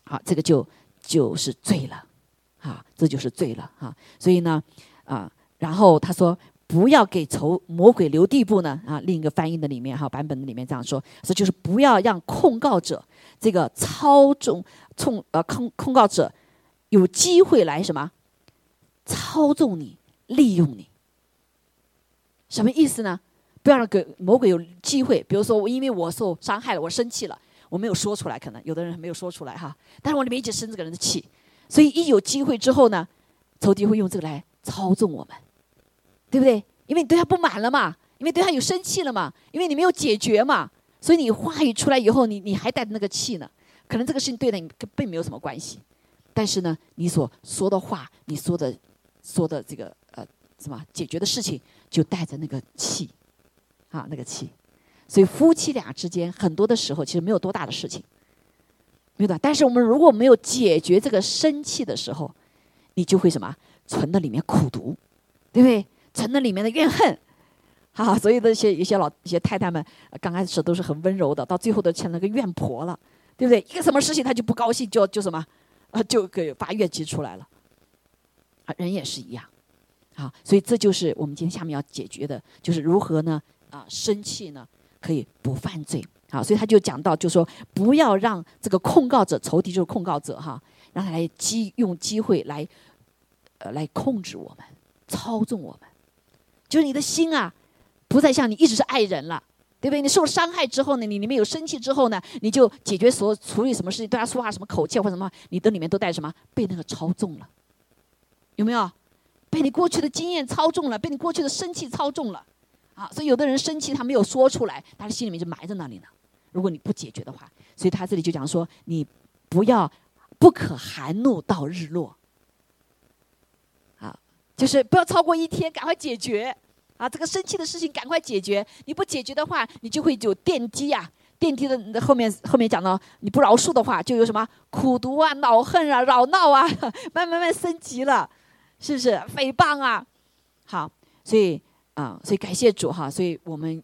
好，这个就就是罪了，啊，这就是罪了，哈。所以呢，啊，然后他说不要给仇魔鬼留地步呢，啊，另一个翻译的里面哈版本的里面这样说，说就是不要让控告者这个操纵控呃控控告者有机会来什么操纵你、利用你，什么意思呢？不要让给魔鬼有机会，比如说我因为我受伤害了，我生气了，我没有说出来，可能有的人没有说出来哈，但是我里面一直生这个人的气，所以一有机会之后呢，仇敌会用这个来操纵我们，对不对？因为你对他不满了嘛，因为对他有生气了嘛，因为你没有解决嘛，所以你话语出来以后，你你还带着那个气呢，可能这个事情对你并没有什么关系，但是呢，你所说的话，你说的说的这个呃什么解决的事情，就带着那个气。啊，那个气，所以夫妻俩之间很多的时候其实没有多大的事情，没有的。但是我们如果没有解决这个生气的时候，你就会什么存的里面苦毒，对不对？存的里面的怨恨，好，所以那些一些老一些太太们刚开始都是很温柔的，到最后都成了个怨婆了，对不对？一个什么事情她就不高兴，就就什么啊，就给发怨气出来了。啊，人也是一样，好，所以这就是我们今天下面要解决的，就是如何呢？啊，生气呢可以不犯罪，啊，所以他就讲到，就说不要让这个控告者、仇敌就是控告者哈，让他来机用机会来，呃，来控制我们、操纵我们，就是你的心啊，不再像你一直是爱人了，对不对？你受伤害之后呢，你里面有生气之后呢，你就解决所处理什么事情，对他说话什么口气或什么，你的里面都带什么？被那个操纵了。有没有被你过去的经验操纵了？被你过去的生气操纵了？啊，所以有的人生气，他没有说出来，他的心里面就埋在那里呢。如果你不解决的话，所以他这里就讲说，你不要不可含怒到日落。啊，就是不要超过一天，赶快解决。啊，这个生气的事情赶快解决。你不解决的话，你就会有电击呀，电梯的后面后面讲到，你不饶恕的话，就有什么苦毒啊、恼恨啊、扰闹啊，慢慢慢升级了。是不是诽谤啊？好，所以啊，所以感谢主哈，所以我们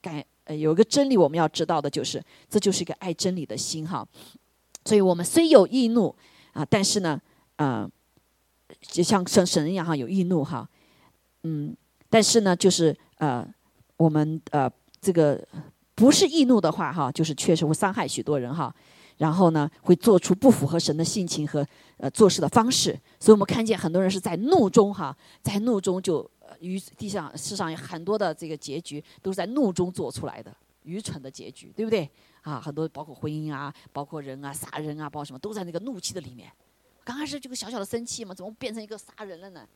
感呃有一个真理我们要知道的就是，这就是一个爱真理的心哈。所以我们虽有易怒啊，但是呢，呃，就像神神一样哈，有易怒哈，嗯，但是呢，就是呃，我们呃这个不是易怒的话哈，就是确实会伤害许多人哈。然后呢，会做出不符合神的性情和呃做事的方式，所以我们看见很多人是在怒中哈，在怒中就于地上世上有很多的这个结局都是在怒中做出来的愚蠢的结局，对不对？啊，很多包括婚姻啊，包括人啊，杀人啊，包括什么都在那个怒气的里面。刚开始这个小小的生气嘛，怎么变成一个杀人了呢？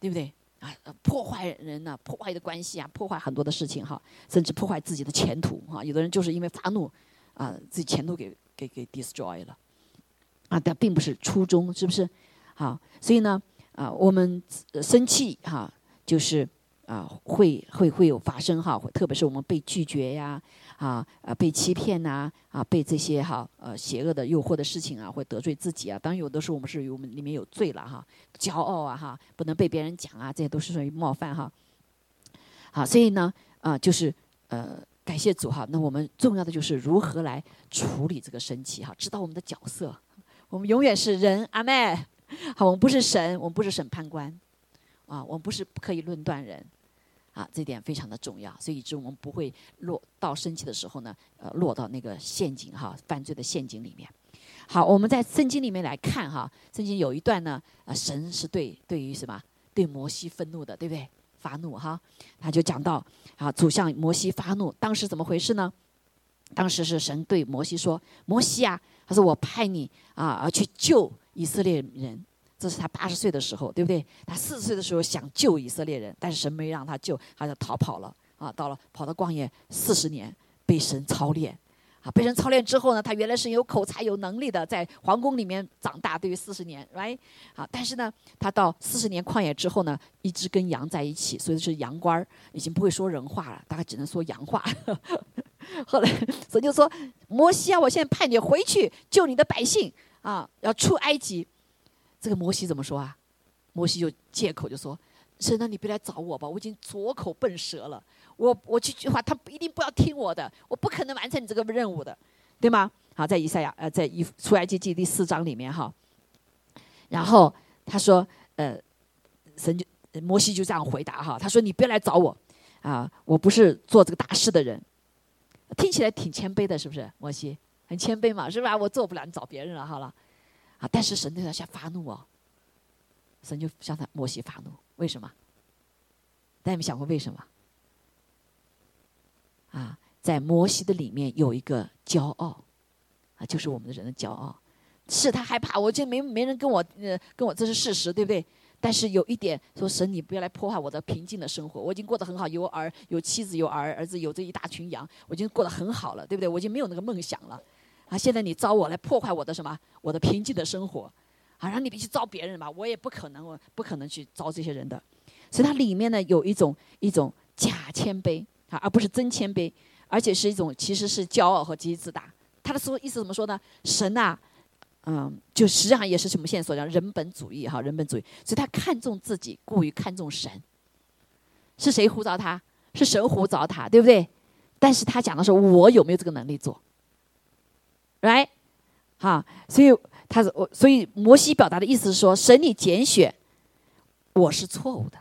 对不对？啊，破坏人呢，破坏的关系啊，破坏很多的事情哈，甚至破坏自己的前途哈。有的人就是因为发怒。啊，自己前途给给给 destroy 了，啊，但并不是初衷，是不是？好，所以呢，啊，我们生气哈，就是啊，会会会有发生哈，特别是我们被拒绝呀，啊，啊，被欺骗呐，啊，被这些哈呃邪恶的诱惑的事情啊，会得罪自己啊。当然，有的时候我们是我们里面有罪了哈，骄傲啊哈，不能被别人讲啊，这些都是属于冒犯哈。好，所以呢，啊，就是呃。感谢主哈，那我们重要的就是如何来处理这个生气哈，知道我们的角色，我们永远是人，阿妹，好，我们不是神，我们不是审判官，啊，我们不是不可以论断人，啊，这点非常的重要，所以以致我们不会落到生气的时候呢，呃，落到那个陷阱哈，犯罪的陷阱里面。好，我们在圣经里面来看哈，圣经有一段呢，啊，神是对对于什么，对摩西愤怒的，对不对？发怒哈，他就讲到啊，主向摩西发怒，当时怎么回事呢？当时是神对摩西说：“摩西啊，他说我派你啊，去救以色列人。”这是他八十岁的时候，对不对？他四十岁的时候想救以色列人，但是神没让他救，他就逃跑了啊，到了跑到旷野四十年，被神操练。啊，被人操练之后呢，他原来是有口才、有能力的，在皇宫里面长大，对于四十年，right？好，但是呢，他到四十年旷野之后呢，一直跟羊在一起，所以是羊倌儿，已经不会说人话了，大概只能说羊话。后来所以就说：“摩西啊，我现在派你回去救你的百姓啊，要出埃及。”这个摩西怎么说啊？摩西就借口就说：“神啊，你别来找我吧，我已经左口笨舌了。”我我这句话，他不一定不要听我的，我不可能完成你这个任务的，对吗？好，在以赛亚呃，在以出埃及记第四章里面哈，然后他说呃，神就摩西就这样回答哈，他说你不要来找我啊，我不是做这个大事的人，听起来挺谦卑的，是不是？摩西很谦卑嘛，是吧？我做不了，你找别人了，好了啊，但是神对他下发怒哦，神就向他摩西发怒，为什么？大家有没有想过为什么？啊，在摩西的里面有一个骄傲，啊，就是我们的人的骄傲，是他害怕，我就没没人跟我，呃，跟我这是事实，对不对？但是有一点说，神你不要来破坏我的平静的生活，我已经过得很好，有儿有妻子有儿儿子有这一大群羊，我已经过得很好了，对不对？我已经没有那个梦想了，啊，现在你招我来破坏我的什么？我的平静的生活，啊，让你别去招别人吧，我也不可能，我不可能去招这些人的，所以它里面呢有一种一种假谦卑。啊，而不是真谦卑，而且是一种其实是骄傲和极自大。他的说意思怎么说呢？神呐，嗯，就实际上也是什么线索？叫人本主义哈，人本主义，所以他看重自己，过于看重神。是谁呼召他？是神呼召他，对不对？但是他讲的是我有没有这个能力做，right？哈，所以他是我，所以摩西表达的意思是说，神你拣选我是错误的，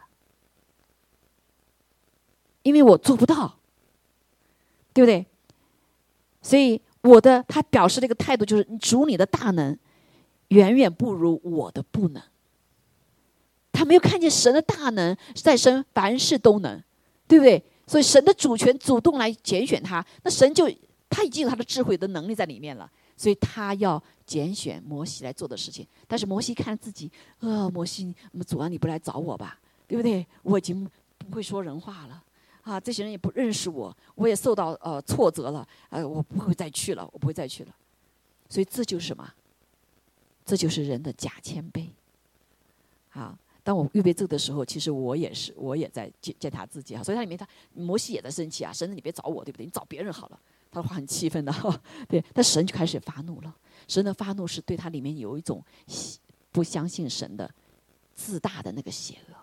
因为我做不到，对不对？所以我的他表示这个态度就是，主你的大能远远不如我的不能。他没有看见神的大能，在身凡事都能，对不对？所以神的主权主动来拣选他，那神就他已经有他的智慧的能力在里面了，所以他要拣选摩西来做的事情。但是摩西看自己，呃，摩西，主啊，你不来找我吧，对不对？我已经不会说人话了，啊，这些人也不认识我，我也受到呃挫折了，呃，我不会再去了，我不会再去了。所以这就是什么？这就是人的假谦卑，啊。当我预备这个的时候，其实我也是，我也在践践踏自己啊。所以他里面他摩西也在生气啊，神，你别找我，对不对？你找别人好了。他的话很气愤的哈，对。但神就开始发怒了。神的发怒是对他里面有一种不相信神的自大的那个邪恶。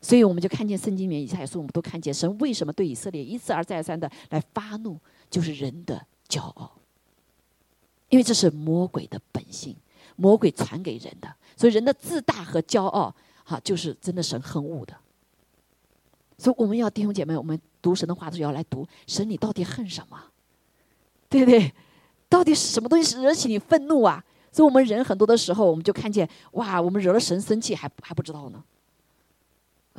所以我们就看见圣经里面以赛亚书，我们都看见神为什么对以色列一次而再三的来发怒，就是人的骄傲，因为这是魔鬼的本性，魔鬼传给人的。所以人的自大和骄傲，哈，就是真的神恨恶的。所以我们要弟兄姐妹，我们读神的话的时候要来读神，你到底恨什么？对不对？到底什么东西惹起你愤怒啊？所以我们人很多的时候，我们就看见哇，我们惹了神生气，还还不知道呢。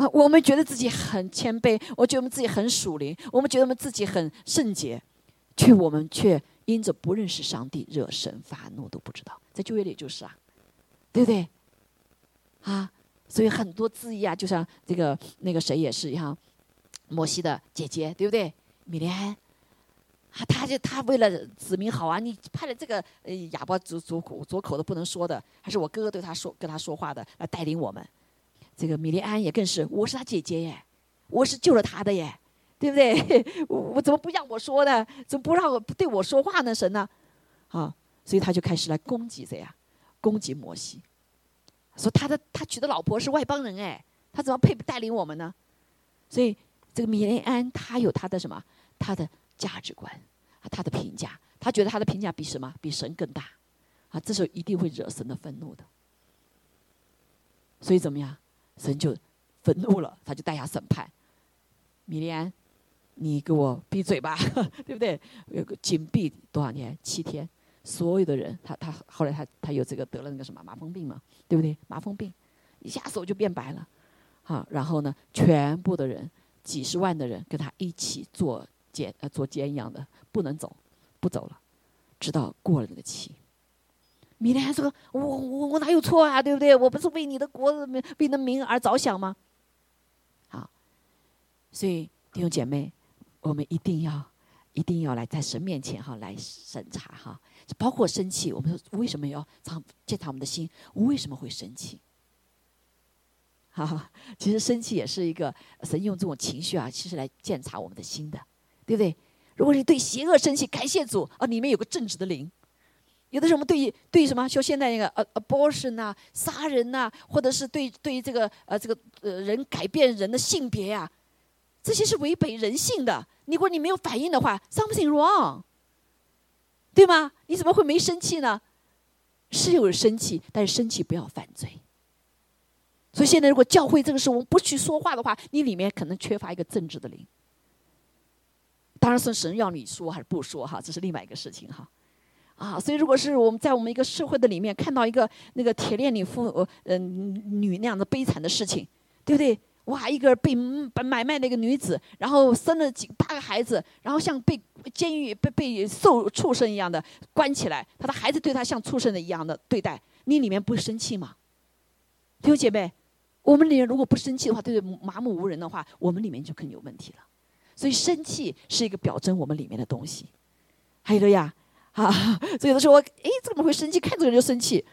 我们觉得自己很谦卑，我觉得我们自己很属灵，我们觉得我们自己很圣洁，却我们却因着不认识上帝，惹神发怒都不知道。在旧约里就是啊。对不对？啊，所以很多字义啊，就像这个那个谁也是一样，摩西的姐姐，对不对？米莲安，啊，他就他为了子民好啊，你派了这个哑巴左左口左口的不能说的，还是我哥哥对他说跟他说话的来带领我们。这个米利安也更是，我是他姐姐耶，我是救了他的耶，对不对？我我怎么不让我说呢？怎么不让我对我说话呢？神呢？啊，所以他就开始来攻击谁呀？攻击摩西，说他的他娶的老婆是外邦人哎，他怎么配带领我们呢？所以这个米利安他有他的什么？他的价值观啊，他的评价，他觉得他的评价比什么？比神更大啊！这时候一定会惹神的愤怒的。所以怎么样？神就愤怒了，他就带下审判。米利安，你给我闭嘴吧，对不对？有个紧闭多少年？七天。所有的人，他他后来他他有这个得了那个什么麻风病嘛，对不对？麻风病，一下手就变白了，好，然后呢，全部的人，几十万的人跟他一起做监呃做监一样的，不能走，不走了，直到过了那个期。米莲说：“我我我哪有错啊？对不对？我不是为你的国为你的民而着想吗？”好，所以弟兄姐妹，我们一定要一定要来在神面前哈来审查哈。包括生气，我们说为什么要尝检查我们的心？为什么会生气？哈，其实生气也是一个神用这种情绪啊，其实来检查我们的心的，对不对？如果你对邪恶生气，感谢主啊，里面有个正直的灵。有的时候我们对于对于什么，像现在那个呃 abortion 呐，杀人呐，或者是对对于这个呃这个呃人改变人的性别呀，这些是违背人性的。如果你没有反应的话，something wrong。对吗？你怎么会没生气呢？是有生气，但是生气不要犯罪。所以现在如果教会这个时候我们不去说话的话，你里面可能缺乏一个正直的灵。当然是神要你说还是不说哈，这是另外一个事情哈。啊，所以如果是我们在我们一个社会的里面看到一个那个铁链女妇嗯女那样的悲惨的事情，对不对？哇，一个被买卖的一个女子，然后生了几八个孩子，然后像被监狱被被受畜生一样的关起来，她的孩子对她像畜生的一样的对待，你里面不生气吗？弟兄姐妹，我们里面如果不生气的话，对对麻木无人的话，我们里面就更有问题了。所以生气是一个表征我们里面的东西。还有的呀，啊，所以有的时候我哎怎么会生气？看这个人就生气，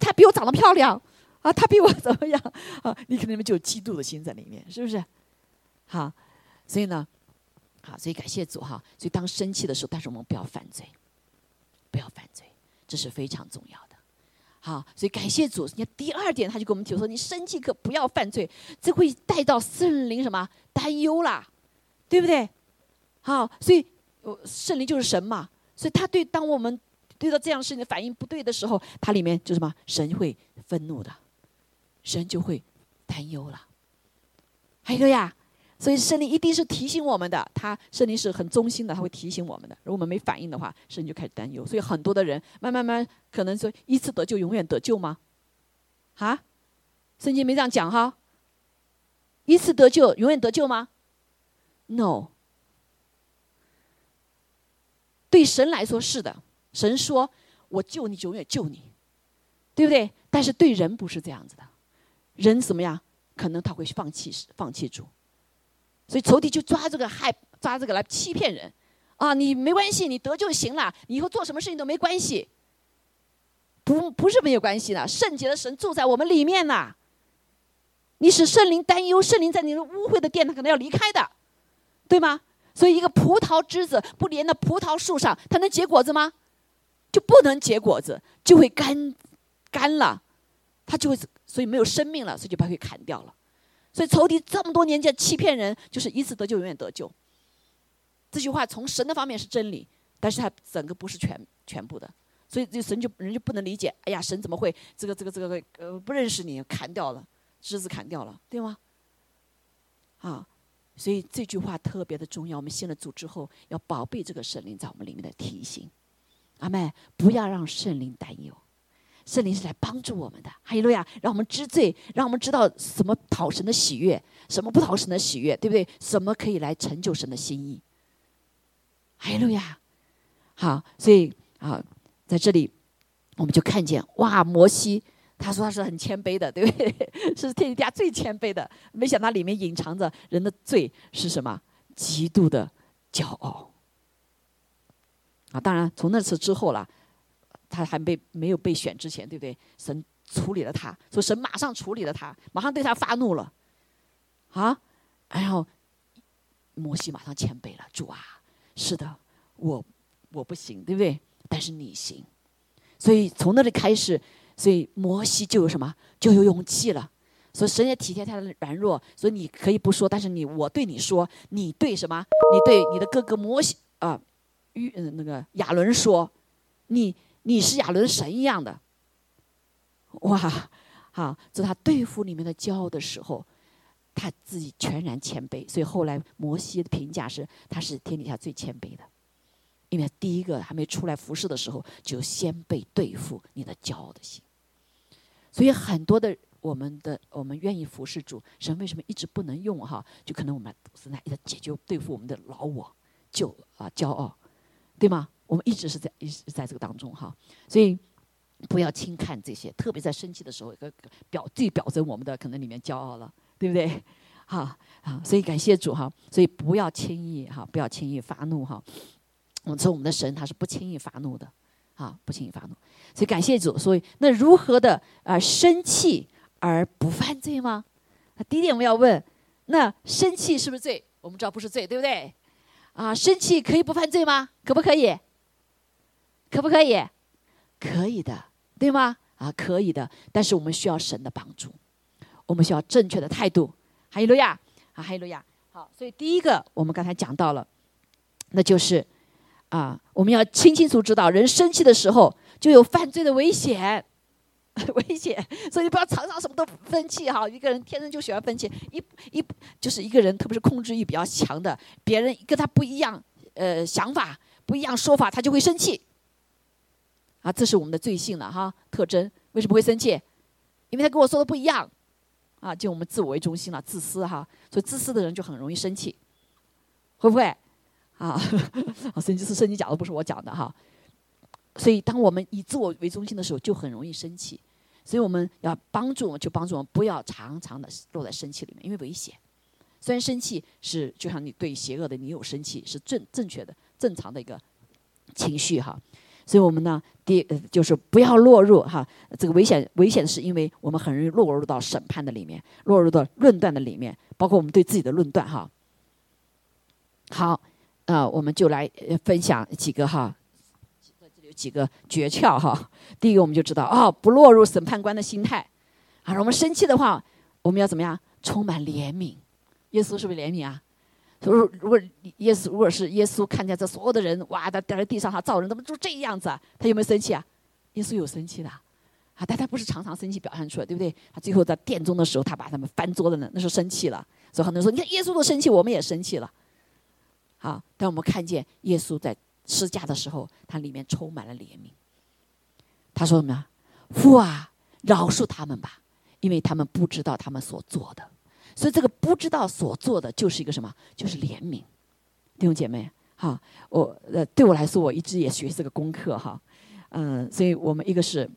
他比我长得漂亮。啊，他比我 怎么样？啊，你可能就有嫉妒的心在里面，是不是？好，所以呢，好，所以感谢主哈。所以当生气的时候，但是我们不要犯罪，不要犯罪，这是非常重要的。好，所以感谢主。你看第二点，他就跟我们提说：你生气可不要犯罪，这会带到圣灵什么担忧啦，对不对？好，所以圣灵就是神嘛，所以他对当我们对到这样事情的反应不对的时候，它里面就什么神会愤怒的，神就会担忧了。还有呀。所以圣灵一定是提醒我们的，他圣灵是很忠心的，他会提醒我们的。如果我们没反应的话，神就开始担忧。所以很多的人慢慢慢可能说一次得救永远得救吗？啊，圣经没这样讲哈。一次得救永远得救吗？No。对神来说是的，神说我救你就，永远救你，对不对？但是对人不是这样子的，人怎么样？可能他会放弃放弃主。所以仇敌就抓这个害，抓这个来欺骗人，啊，你没关系，你得就行了，以后做什么事情都没关系。不，不是没有关系的，圣洁的神住在我们里面呐。你使圣灵担忧，圣灵在你的污秽的殿，他可能要离开的，对吗？所以一个葡萄枝子不连到葡萄树上，它能结果子吗？就不能结果子，就会干干了，它就会所以没有生命了，所以就把它给砍掉了。所以仇敌这么多年间欺骗人，就是一次得救永远得救。这句话从神的方面是真理，但是它整个不是全全部的。所以这神就人就不能理解，哎呀，神怎么会这个这个这个呃不认识你，砍掉了枝子砍掉了，对吗？啊，所以这句话特别的重要。我们信了主之后，要宝贝这个圣灵在我们里面的提醒。阿妹，不要让圣灵担忧。圣灵是来帮助我们的，哈利路亚！让我们知罪，让我们知道什么讨神的喜悦，什么不讨神的喜悦，对不对？什么可以来成就神的心意？哈利路亚！好，所以啊，在这里我们就看见哇，摩西他说他是很谦卑的，对不对？是天底下最谦卑的，没想到里面隐藏着人的罪是什么？极度的骄傲啊！当然，从那次之后了。他还被没有被选之前，对不对？神处理了他，说神马上处理了他，马上对他发怒了，啊！然后摩西马上谦卑了，主啊，是的，我我不行，对不对？但是你行，所以从那里开始，所以摩西就有什么，就有勇气了。所以神也体贴他的软弱，所以你可以不说，但是你我对你说，你对什么？你对你的哥哥摩西啊，与嗯那个亚伦说，你。你是亚伦神一样的，哇，好，这他对付里面的骄傲的时候，他自己全然谦卑，所以后来摩西的评价是他是天底下最谦卑的，因为第一个还没出来服侍的时候，就先被对付你的骄傲的心。所以很多的我们的我们愿意服侍主，神为什么一直不能用哈？就可能我们是在一直解决对付我们的老我，就啊骄傲，对吗？我们一直是在一直在这个当中哈，所以不要轻看这些，特别在生气的时候，一个表最表征我们的可能里面骄傲了，对不对？哈啊，所以感谢主哈，所以不要轻易哈，不要轻易发怒哈。我们说我们的神他是不轻易发怒的，啊，不轻易发怒。所以感谢主，所以那如何的啊生气而不犯罪吗？第一点我们要问，那生气是不是罪？我们知道不是罪，对不对？啊，生气可以不犯罪吗？可不可以？可不可以？可以的，对吗？啊，可以的。但是我们需要神的帮助，我们需要正确的态度。哈利路亚，啊，哈利路亚。好，所以第一个我们刚才讲到了，那就是啊，我们要清清楚知道，人生气的时候就有犯罪的危险，危险。所以不要常常什么都分气哈。一个人天生就喜欢分气，一一就是一个人，特别是控制欲比较强的，别人跟他不一样，呃，想法不一样，说法他就会生气。啊，这是我们的罪性了哈，特征为什么会生气？因为他跟我说的不一样，啊，就我们自我为中心了，自私哈，所以自私的人就很容易生气，会不会？啊，生气是圣经讲的，不是我讲的哈。所以当我们以自我为中心的时候，就很容易生气。所以我们要帮助，就帮助我们不要常常的落在生气里面，因为危险。虽然生气是就像你对邪恶的你有生气，是正正确的、正常的一个情绪哈。所以我们呢，第就是不要落入哈这个危险，危险是因为我们很容易落入到审判的里面，落入到论断的里面，包括我们对自己的论断哈。好，呃，我们就来分享几个哈，这里有几个诀窍哈。第一个，我们就知道哦，不落入审判官的心态。啊，我们生气的话，我们要怎么样？充满怜悯。耶稣是不是怜悯啊？如如果耶稣如果是耶稣看见这所有的人哇，他掉在地上，他造人怎么就这样子啊？他有没有生气啊？耶稣有生气的。啊，但他不是常常生气表现出来，对不对？他最后在殿中的时候，他把他们翻桌子呢，那时候生气了。所以很多人说，你看耶稣都生气，我们也生气了。啊！当我们看见耶稣在施加的时候，他里面充满了怜悯。他说什么？父啊，饶恕他们吧，因为他们不知道他们所做的。所以这个不知道所做的，就是一个什么？就是怜悯。弟兄姐妹，哈，我呃，对我来说，我一直也学这个功课哈。嗯，所以我们一个是。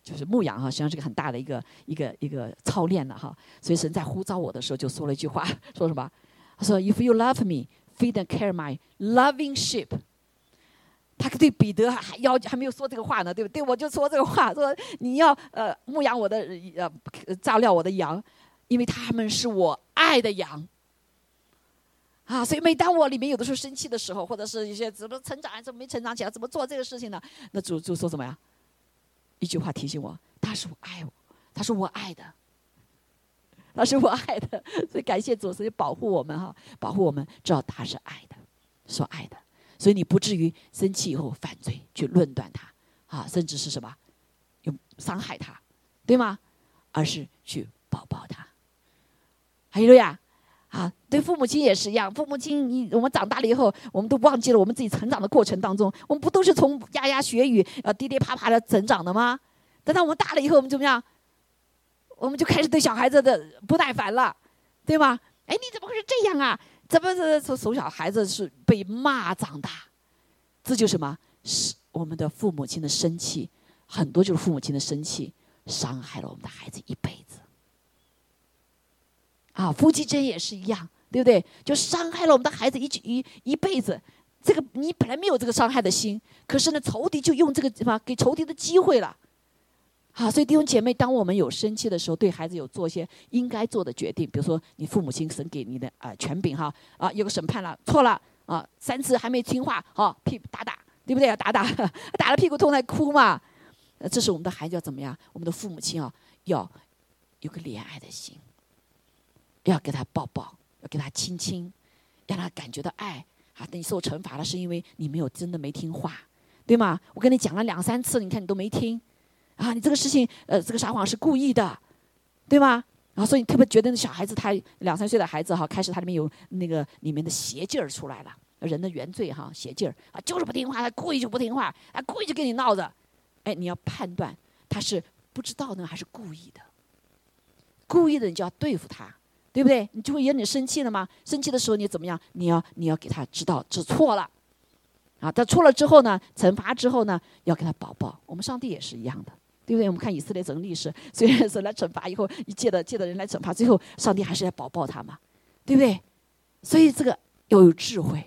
就是牧养哈，实际上是个很大的一个一个一个操练了哈。所以神在呼召我的时候就说了一句话，说什么？他说：“If you love me, feed and care my loving sheep。”他对彼得还要还没有说这个话呢，对不对？我就说这个话，说你要呃牧养我的呃照料我的羊，因为他们是我爱的羊。啊，所以每当我里面有的时候生气的时候，或者是一些怎么成长怎么没成长起来，怎么做这个事情呢？那主就说什么呀？一句话提醒我，他是我爱我，他是我爱的，他是我爱的，所以感谢主，所以保护我们哈，保护我们，知道他是爱的，说爱的，所以你不至于生气以后犯罪去论断他啊，甚至是什么，有伤害他，对吗？而是去抱抱他。还有呀，啊，对父母亲也是一样，父母亲你我们长大了以后，我们都忘记了我们自己成长的过程当中，我们不都是从牙牙学语呃跌跌爬爬的成长的吗？等到我们大了以后，我们怎么样？我们就开始对小孩子的不耐烦了，对吗？哎，你怎么会是这样啊？怎么是从从小孩子是被骂长大？这就什么？是我们的父母亲的生气，很多就是父母亲的生气，伤害了我们的孩子一辈子。啊，夫妻之间也是一样，对不对？就伤害了我们的孩子一一一辈子。这个你本来没有这个伤害的心，可是呢，仇敌就用这个什么给仇敌的机会了。好，所以弟兄姐妹，当我们有生气的时候，对孩子有做一些应该做的决定，比如说你父母亲审给你的啊权柄哈啊有个审判了错了啊三次还没听话好屁打打对不对要打打 打了屁股痛在哭嘛，这是我们的孩子要怎么样？我们的父母亲啊要有个怜爱的心，要给他抱抱，要给他亲亲，让他感觉到爱啊。等你受惩罚了是因为你没有真的没听话，对吗？我跟你讲了两三次，你看你都没听。啊，你这个事情，呃，这个撒谎是故意的，对吗？然后所以你特别觉得那小孩子他两三岁的孩子哈，开始他里面有那个里面的邪劲儿出来了，人的原罪哈，邪劲儿啊，就是不听话，他故意就不听话，啊，故意就跟你闹着，哎，你要判断他是不知道呢还是故意的，故意的你就要对付他，对不对？你就会惹你生气了吗？生气的时候你怎么样？你要你要给他知道知错了，啊，他错了之后呢，惩罚之后呢，要给他保抱。我们上帝也是一样的。因为？我们看以色列整个历史，虽然是来惩罚以后，一借的借的人来惩罚，最后上帝还是要保抱他嘛，对不对？所以这个要有智慧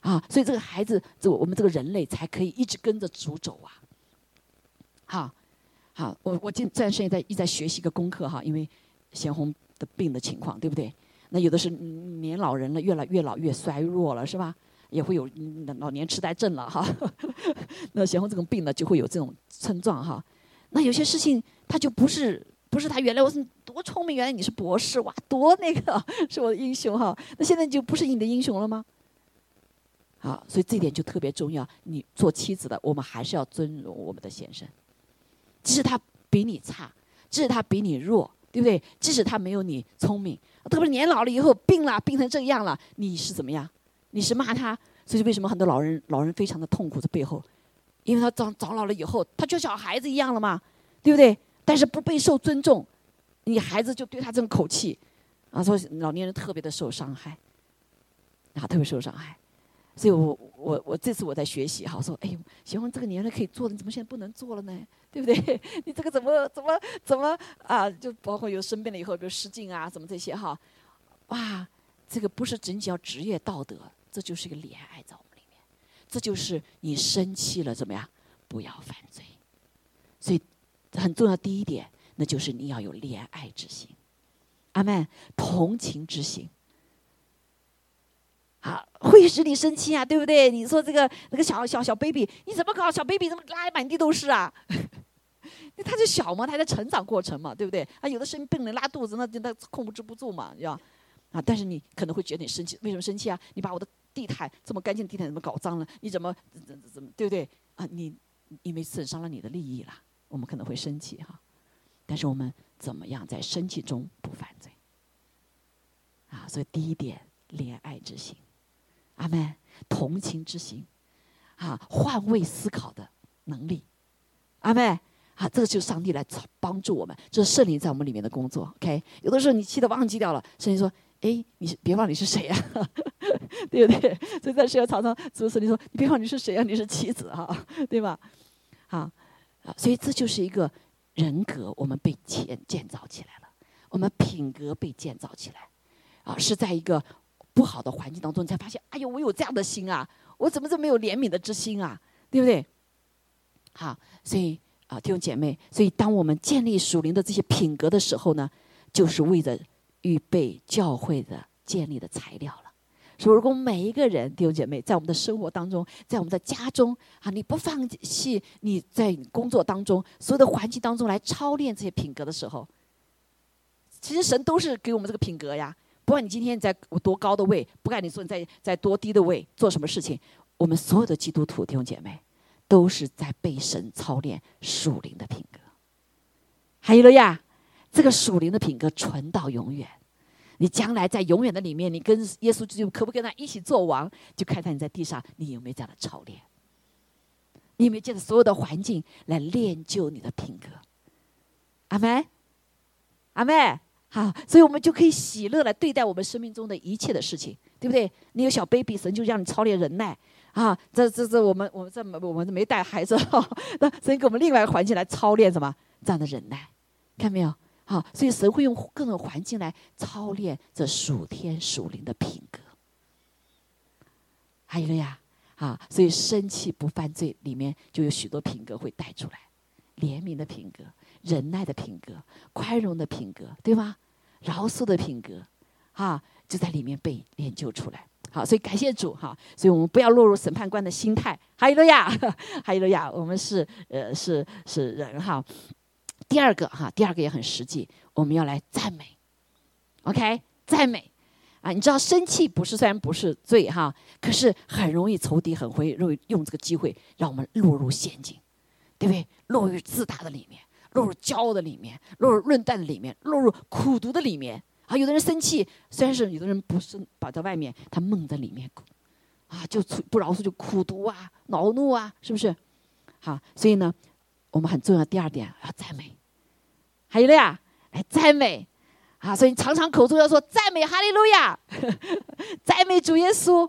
啊！所以这个孩子，这我们这个人类才可以一直跟着主走啊！好，好，我我今暂时也在一直在学习一个功课哈，因为贤红的病的情况，对不对？那有的是年老人了，越来越老越衰弱了，是吧？也会有老年痴呆症了哈。那贤红这种病呢，就会有这种症状哈。那有些事情他就不是不是他原来我是多聪明，原来你是博士哇，多那个是我的英雄哈。那现在就不是你的英雄了吗？好，所以这点就特别重要。你做妻子的，我们还是要尊荣我们的先生，即使他比你差，即使他比你弱，对不对？即使他没有你聪明，特别是年老了以后病了，病成这样了，你是怎么样？你是骂他？所以为什么很多老人老人非常的痛苦？这背后。因为他长长老了以后，他就小孩子一样了嘛，对不对？但是不被受尊重，你孩子就对他这种口气，啊，所以老年人特别的受伤害，啊，特别受伤害。所以我我我这次我在学习哈，我说哎呦，喜欢这个年龄可以做的，你怎么现在不能做了呢？对不对？你这个怎么怎么怎么啊？就包括有生病了以后，比如失禁啊，什么这些哈，哇，这个不是仅仅要职业道德，这就是一个怜爱造。这就是你生气了怎么样？不要犯罪。所以很重要第一点，那就是你要有怜爱之心，阿门，同情之心。啊，会使你生气啊，对不对？你说这个那个小小小 baby，你怎么搞？小 baby 怎么拉满地都是啊？那他就小嘛，他在成长过程嘛，对不对？啊，有的生病了拉肚子，那那控制不住嘛，要啊。但是你可能会觉得你生气，为什么生气啊？你把我的地毯这么干净地毯怎么搞脏了？你怎么怎怎怎么对不对？啊，你因为损伤了你的利益了，我们可能会生气哈。但是我们怎么样在生气中不犯罪？啊，所以第一点，怜爱之心，阿门，同情之心，啊，换位思考的能力，阿门。啊，这个就是上帝来帮助我们，这是圣灵在我们里面的工作。OK，有的时候你气得忘记掉了，圣灵说：“哎，你别忘你是谁呀？对不对？” 所以在学校常常，主圣灵说：“你别忘你是谁呀？你是妻子哈，对吧？”好，啊，所以这就是一个人格，我们被建建造起来了，我们品格被建造起来，啊，是在一个不好的环境当中，才发现：“哎呦，我有这样的心啊，我怎么这么有怜悯的之心啊？对不对？”好，所以。啊，弟兄姐妹，所以当我们建立属灵的这些品格的时候呢，就是为着预备教会的建立的材料了。所以，如果每一个人弟兄姐妹在我们的生活当中，在我们的家中啊，你不放弃你在工作当中所有的环境当中来操练这些品格的时候，其实神都是给我们这个品格呀。不管你今天在多高的位，不管你说你在在多低的位做什么事情，我们所有的基督徒弟兄姐妹。都是在被神操练属灵的品格，还有了呀，这个属灵的品格存到永远。你将来在永远的里面，你跟耶稣基督可不跟他一起做王？就看看你在地上，你有没有这样的操练？你有没有借着所有的环境来练就你的品格？阿妹，阿妹。好，所以我们就可以喜乐来对待我们生命中的一切的事情，对不对？你有小 baby，神就让你操练忍耐。啊，这这这，我们我们这我们没带孩子哈，那所以给我们另外一个环境来操练什么这样的忍耐，看没有？好，所以神会用各种环境来操练这属天属灵的品格。还有呀，啊，所以生气不犯罪里面就有许多品格会带出来，怜悯的品格、忍耐的品格、宽容的品格，对吗？饶恕的品格，啊，就在里面被练就出来。好，所以感谢主哈，所以我们不要落入审判官的心态。哈利路亚，哈利路亚，我们是呃是是人哈。第二个哈，第二个也很实际，我们要来赞美，OK，赞美啊！你知道生气不是虽然不是罪哈，可是很容易仇敌很会用用这个机会让我们落入陷阱，对不对？落入自大的里面，落入骄傲的里面，落入论断的里面，落入苦读的里面。啊，有的人生气，虽然是有的人不是把在外面，他闷在里面，啊，就不饶恕，就苦读啊，恼怒啊，是不是？好，所以呢，我们很重要第二点要赞美，还有了呀，哎赞美，啊，所以你常常口中要说赞美哈利路亚，赞美主耶稣，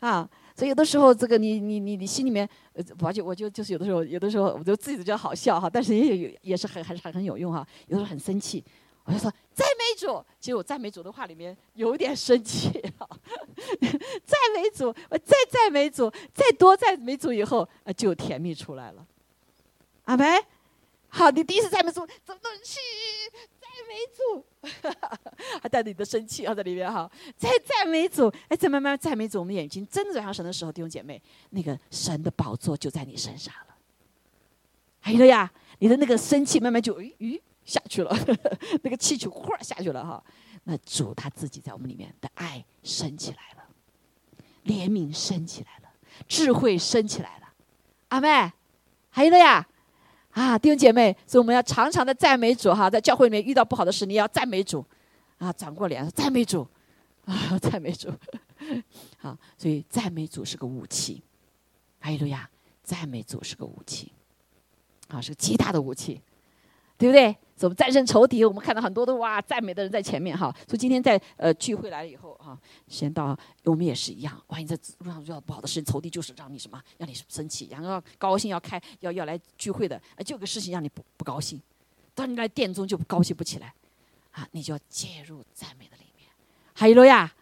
啊，所以有的时候这个你你你你心里面，呃，我就我就就是有的时候有的时候我就自己都觉得好笑哈，但是也有也是很还是很很有用哈，有的时候很生气。我就说赞美主，其实我赞美主的话里面有点生气啊。赞美主，我再赞美主，再多赞美主以后，呃，就甜蜜出来了。阿梅，好，你第一次赞美主，怎么去赞美主？还带着你的生气啊在里面哈。再赞美主，哎，再慢慢赞美主，我们眼睛真的转向神的时候，弟兄姐妹，那个神的宝座就在你身上了。还有呀，你的那个生气慢慢就，咦咦。下去了，那个气球哗下去了哈。那主他自己在我们里面的爱升起来了，怜悯升起来了，智慧升起来了。阿妹，还有了呀，啊，弟兄姐妹，所以我们要常常的赞美主哈。在教会里面遇到不好的事，你要赞美主，啊，转过脸赞美主，啊，赞美主。好，所以赞美主是个武器。还有了呀，赞美主是个武器，啊，是个极大的武器，对不对？怎么战胜仇敌？我们看到很多的哇，赞美的人在前面哈。所以今天在呃聚会来了以后哈，先到我们也是一样。万一在路上遇到不好的事情，仇敌就是让你什么，让你生气，然后要高兴要开要要来聚会的，就个事情让你不不高兴。当你来殿中就高兴不起来，啊，你就要介入赞美的里面。还有了呀，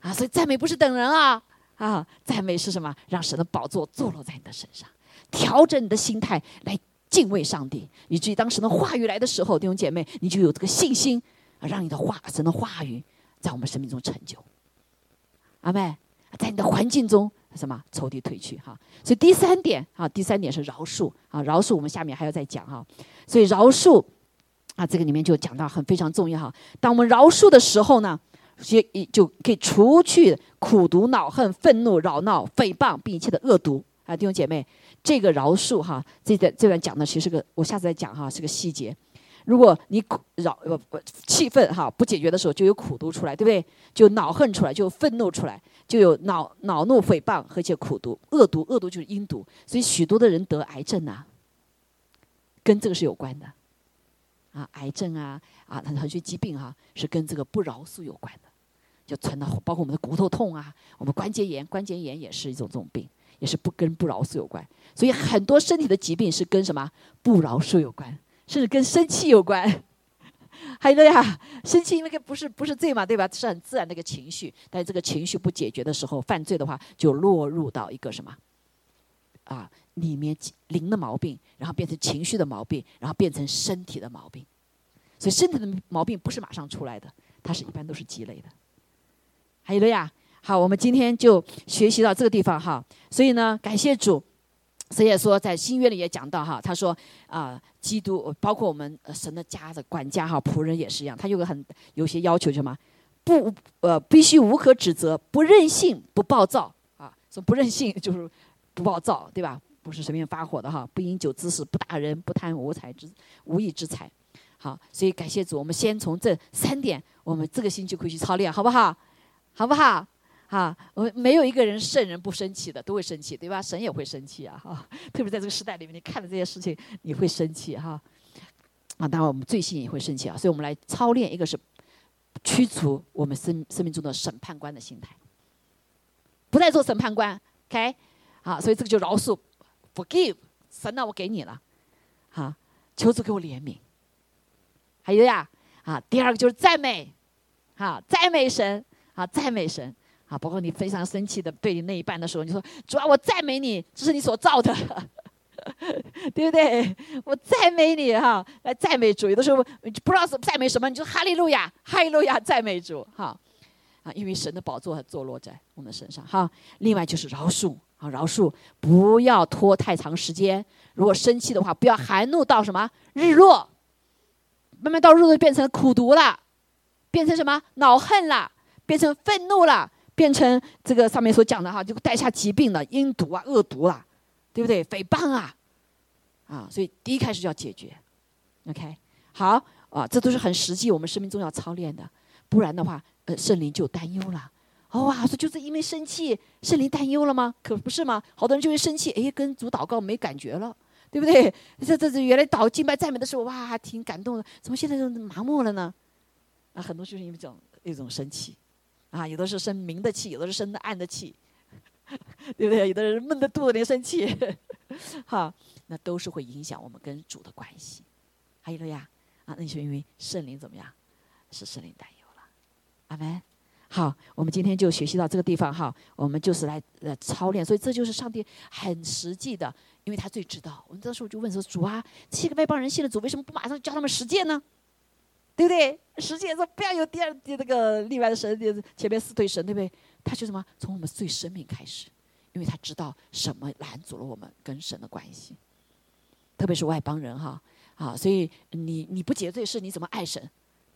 啊，所以赞美不是等人啊，啊，赞美是什么？让神的宝座坐落在你的身上，调整你的心态来。敬畏上帝，以至于当时的话语来的时候，弟兄姐妹，你就有这个信心啊，让你的话神的话语在我们生命中成就。阿妹，在你的环境中什么仇敌退去哈。所以第三点啊，第三点是饶恕啊，饶恕我们下面还要再讲哈。所以饶恕啊，这个里面就讲到很非常重要哈。当我们饶恕的时候呢，就就可以除去苦毒、恼恨、愤怒、扰闹、诽谤并一切的恶毒啊，弟兄姐妹，这个饶恕哈，这段这段讲的其实是个，我下次再讲哈，是个细节。如果你苦扰呃不气愤哈不解决的时候，就有苦毒出来，对不对？就恼恨出来，就愤怒出来，就有恼恼怒诽谤和一些苦毒恶毒，恶毒就是阴毒。所以许多的人得癌症呐，跟这个是有关的，啊，癌症啊啊，很很些疾病哈，是跟这个不饶恕有关的，就存到包括我们的骨头痛啊，我们关节炎，关节炎也是一种这种病，也是不跟不饶恕有关。所以很多身体的疾病是跟什么不饶恕有关。甚至跟生气有关，还有呀，生气因为不是不是罪嘛，对吧？是很自然的一个情绪，但是这个情绪不解决的时候，犯罪的话就落入到一个什么啊里面灵的毛病，然后变成情绪的毛病，然后变成身体的毛病。所以身体的毛病不是马上出来的，它是一般都是积累的。还有了呀，好，我们今天就学习到这个地方哈。所以呢，感谢主。所以说，在新约里也讲到哈，他说啊，基督包括我们神的家的管家哈，仆人也是一样，他有个很有些要求什么，不呃必须无可指责，不任性，不暴躁啊。说不任性就是不暴躁，对吧？不是随便发火的哈，不饮酒滋事，不打人，不贪无财之无义之财。好，所以感谢主，我们先从这三点，我们这个星期可以去操练，好不好？好不好？啊，我没有一个人圣人不生气的，都会生气，对吧？神也会生气啊，哈！特别在这个时代里面，你看了这些事情，你会生气哈。啊，当然我们罪性也会生气啊，所以我们来操练，一个是驱除我们生生命中的审判官的心态，不再做审判官，OK？好，所以这个就饶恕，forgive，神呢，我给你了，好，求主给我怜悯。还有呀，啊，第二个就是赞美，啊，赞美神，啊，赞美神。啊，包括你非常生气的对你那一半的时候，你说主要我赞美你，这是你所造的，对不对？我赞美你哈，来赞美主。有的时候不知道是赞美什么，你就哈利路亚，哈利路亚，赞美主哈。啊，因为神的宝座坐落在我们身上哈。另外就是饶恕啊，饶恕，不要拖太长时间。如果生气的话，不要含怒到什么日落，慢慢到日落变成苦毒了，变成什么恼恨了，变成愤怒了。变成这个上面所讲的哈，就带下疾病了，阴毒啊、恶毒啊，对不对？诽谤啊，啊，所以第一开始就要解决，OK，好啊，这都是很实际，我们生命中要操练的，不然的话，呃，圣灵就担忧了。哇，说就是因为生气，圣灵担忧了吗？可不是吗？好多人就会生气，哎，跟主祷告没感觉了，对不对？这这这原来祷敬拜赞美的时候，哇，挺感动的，怎么现在就麻木了呢？啊，很多就是因为这种一种生气。啊，有的是生明的气，有的是生的暗的气，对不对？有的人闷的肚子里生气，哈，那都是会影响我们跟主的关系。还有了呀，啊，那就因为圣灵怎么样？是圣灵担忧了。阿门。好，我们今天就学习到这个地方哈，我们就是来呃操练，所以这就是上帝很实际的，因为他最知道。我们这时候就问说：主啊，七个外邦人信了主，为什么不马上教他们实践呢？对不对？实际说不要有第二第那个另外的神，就是前面四对神，对不对？他就什么？从我们最生命开始，因为他知道什么拦阻了我们跟神的关系，特别是外邦人哈啊，所以你你不解罪是你怎么爱神，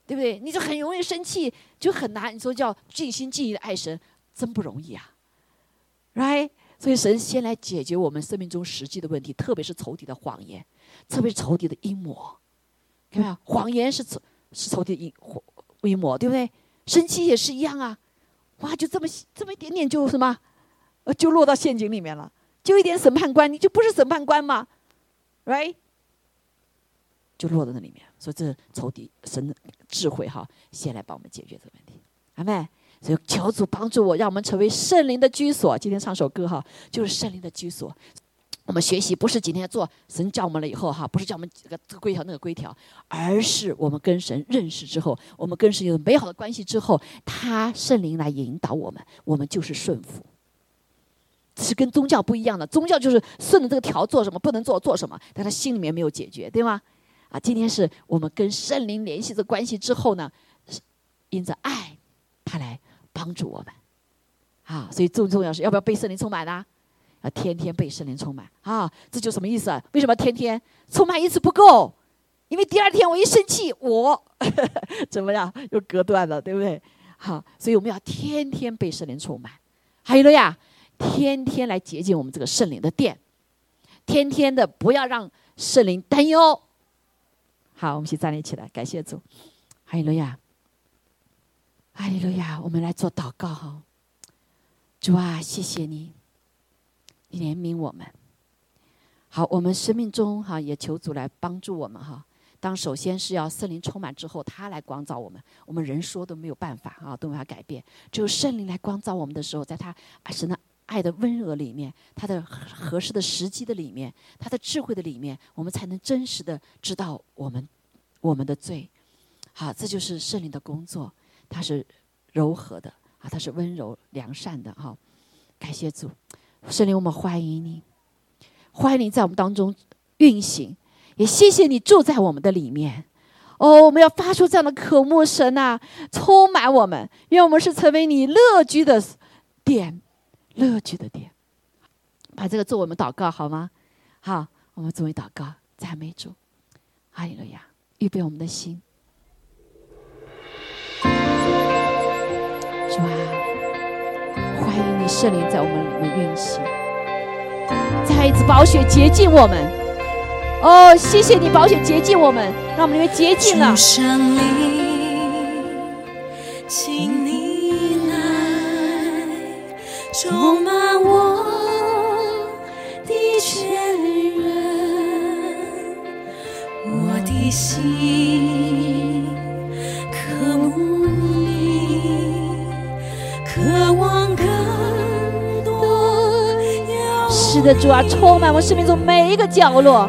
对不对？你就很容易生气，就很难。你说叫尽心尽意的爱神，真不容易啊，right？所以神先来解决我们生命中实际的问题，特别是仇敌的谎言，特别是仇敌的阴谋，看到没有？谎言是仇。是仇敌阴阴谋，对不对？生气也是一样啊！哇，就这么这么一点点，就什么，呃，就落到陷阱里面了。就一点审判官，你就不是审判官吗？Right？就落到那里面。所以这仇敌神的智慧哈，先来帮我们解决这个问题。阿妹，所以求主帮助我，让我们成为圣灵的居所。今天唱首歌哈，就是圣灵的居所。我们学习不是今天做神教我们了以后哈，不是叫我们这个这个规条那个规条，而是我们跟神认识之后，我们跟神有美好的关系之后，他圣灵来引导我们，我们就是顺服。是跟宗教不一样的，宗教就是顺着这个条做什么，不能做做什么，但他心里面没有解决，对吗？啊，今天是我们跟圣灵联系这关系之后呢，因着爱，他来帮助我们。啊，所以最重要是要不要被圣灵充满呢？要天天被圣灵充满啊！这就什么意思啊？为什么天天充满一次不够？因为第二天我一生气，我 怎么样又隔断了，对不对？好，所以我们要天天被圣灵充满。还有了呀，天天来洁净我们这个圣灵的殿，天天的不要让圣灵担忧。好，我们一起站立起来，感谢主。还有了呀，哈利路亚！我们来做祷告哈。主啊，谢谢，你怜悯我们。好，我们生命中哈也求主来帮助我们哈。当首先是要圣灵充满之后，他来光照我们，我们人说都没有办法啊，都无法改变。只有圣灵来光照我们的时候，在他神的爱的温柔里面，他的合适的时机的里面，他的智慧的里面，我们才能真实的知道我们我们的罪。好，这就是圣灵的工作，他是柔和的。啊，他是温柔良善的哈，感谢主，圣灵，我们欢迎你，欢迎你在我们当中运行，也谢谢你住在我们的里面。哦，我们要发出这样的渴慕，神啊，充满我们，愿我们是成为你乐居的点，乐居的点。把这个做我们祷告好吗？好，我们作为祷告赞美主，哈利路亚，预备我们的心。主啊，欢迎你圣灵在我们里面运行，再一次宝血洁净我们。哦，谢谢你宝血洁净我们，让我们里面洁净了。圣灵，请你来充满我的全人，我的心是的，主啊，充满我生命中每一个角落，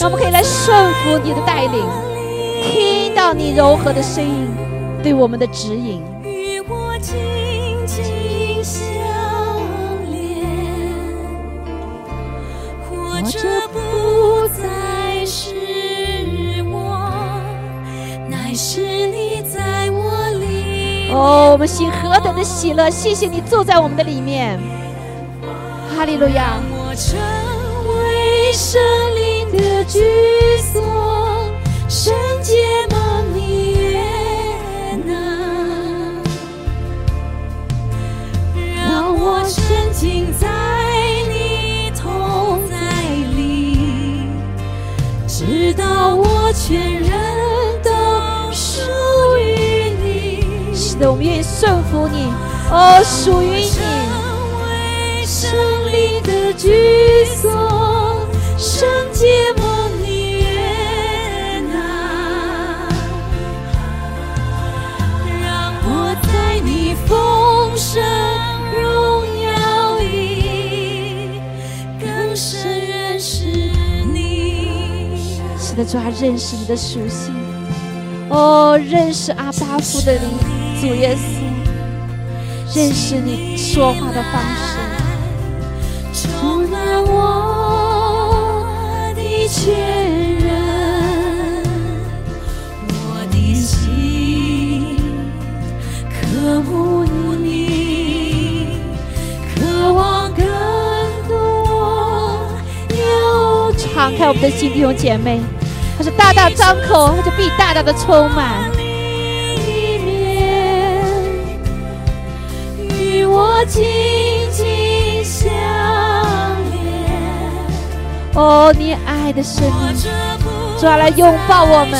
让我们可以来顺服你的带领，听到你柔和的声音对我们的指引。与我紧紧相连，活着不再是我，乃是你在我里。哦，我们心何等的喜乐！谢谢你住在我们的里面，哈利路亚！成为圣灵的居所，圣洁蒙你也能，让我沉浸在你同在里，直到我全人都属于你。是的，我愿意顺服你，哦，属于你。的居所，圣洁蒙你悦纳，让我在你丰盛荣耀里更深认识你。是的，主啊，认识你的属性，哦，认识阿巴夫的灵，主耶稣，认识你说话的方式。敞开我们的心，弟兄姐妹，他是大大张口，他就必大大的充满。里面，与我哦，你爱的生命，主啊，来拥抱我们。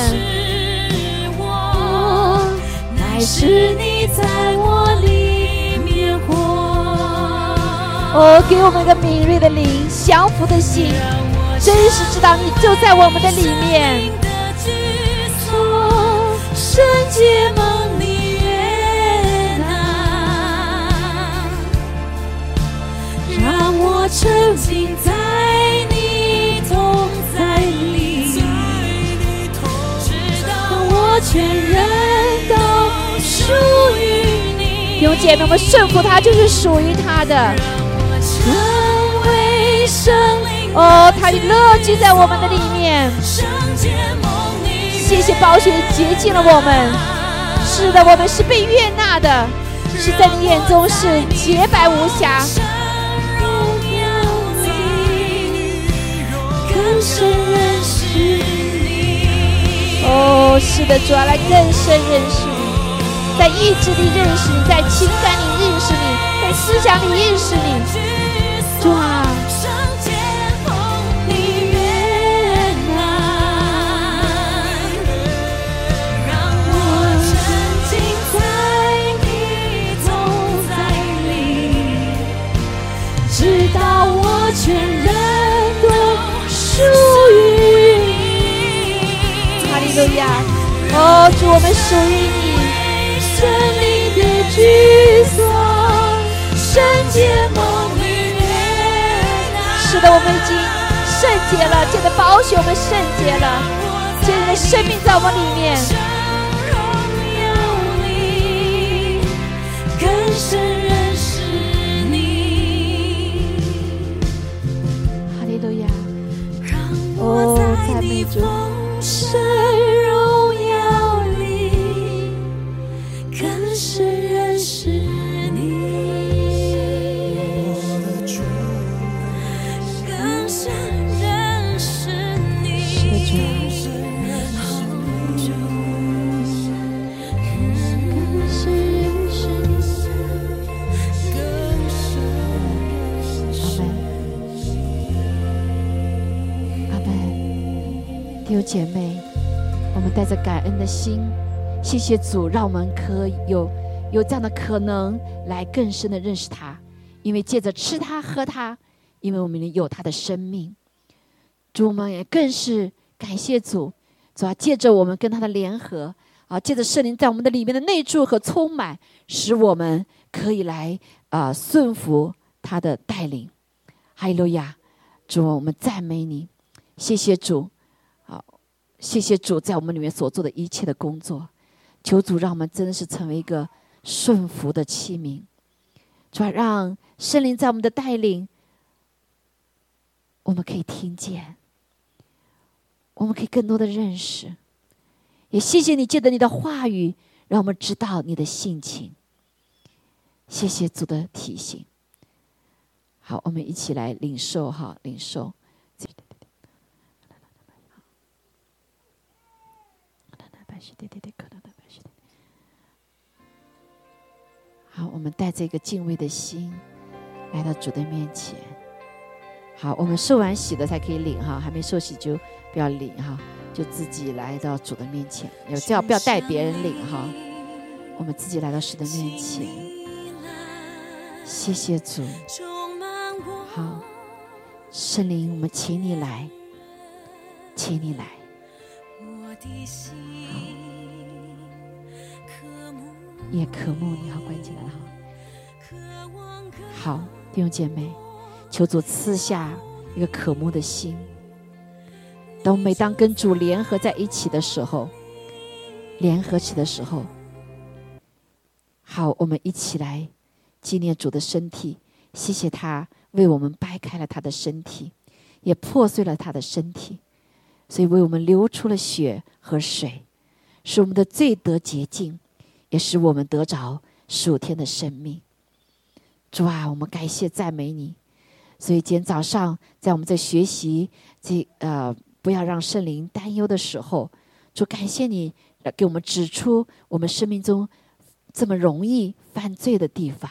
我乃是你在我里面活。哦，给我们一个敏锐的灵，降服的心，真实知道你就在我们的里面。圣洁蒙你悦纳，让我沉浸在全人都属于你。弟兄姐妹，我们顺服他，就是属于他的。成为生灵哦，他乐居在我们的里面。谢谢宝血洁净了我们。是的，我们是被悦纳的。是在你眼中是洁白无瑕。哦，是的，主要来更深认识你，在意志里认识你，在情感里认识你，在思想里认识你。主啊，亚！哦，主，我们属于你。生命的居所，圣洁。是的，我们已经圣洁了，借着宝血，我们圣洁了，借着你的生命在我们里面。荣耀你，更深认识你。哈利路亚！哦赞美主姐妹，我们带着感恩的心，谢谢主，让我们可以有有这样的可能来更深的认识他，因为借着吃他喝他，因为我们有他的生命。主，我们也更是感谢主，主啊，借着我们跟他的联合啊，借着圣灵在我们的里面的内住和充满，使我们可以来啊、顺服他的带领。哈利路亚！主，我们赞美你，谢谢主，谢谢主在我们里面所做的一切的工作。求主让我们真的是成为一个顺服的器皿，主啊，让圣灵在我们的带领，我们可以听见，我们可以更多的认识。也谢谢你借着你的话语，让我们知道你的性情。谢谢主的提醒。好，我们一起来领受哈，领受。好，我们带着一个敬畏的心来到主的面前。好，我们受完洗的才可以领哈，还没受洗就 不要领哈，就自己来到主的面前，有最好不要带别人领哈。我们自己来到神的面前，谢谢主。好，圣灵，我们请你来，请你来。我的心也渴慕你，好，关起来了哈。好，弟兄姐妹，求主赐下一个渴慕的心。当每当跟主联合在一起的时候，联合起的时候，好，我们一起来纪念主的身体，谢谢他为我们掰开了他的身体，也破碎了他的身体，所以为我们流出了血和水，使我们的罪得洁净，也使我们得着属天的生命。主啊，我们感谢赞美你。所以今天早上，在我们在学习这呃不要让圣灵担忧的时候，主感谢你给我们指出我们生命中这么容易犯罪的地方，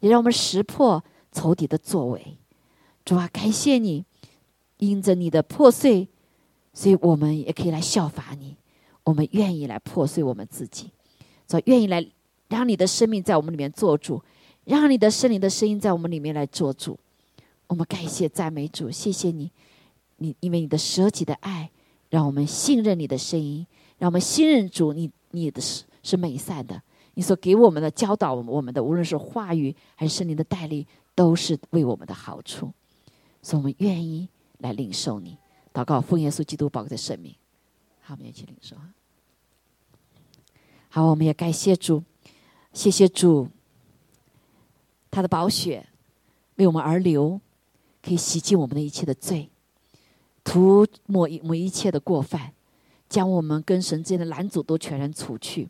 也让我们识破仇敌的作为。主啊，感谢你，因着你的破碎，所以我们也可以来效法你。我们愿意来破碎我们自己，主啊愿意来让你的生命在我们里面做主。让你的圣灵的声音在我们里面来做主。我们感谢赞美主，谢谢你，你因为你的舍己的爱，让我们信任你的声音，让我们信任主，你你的是是美善的，你所给我们的教导我们的，无论是话语还是圣灵的带领，都是为我们的好处，所以我们愿意来领受你。祷告，奉耶稣基督宝贵的生命。好，我们一起领受。好，我们也感谢主，谢谢主。他的宝血为我们而流，可以洗净我们的一切的罪，涂抹一抹一切的过犯，将我们跟神之间的拦阻都全然除去。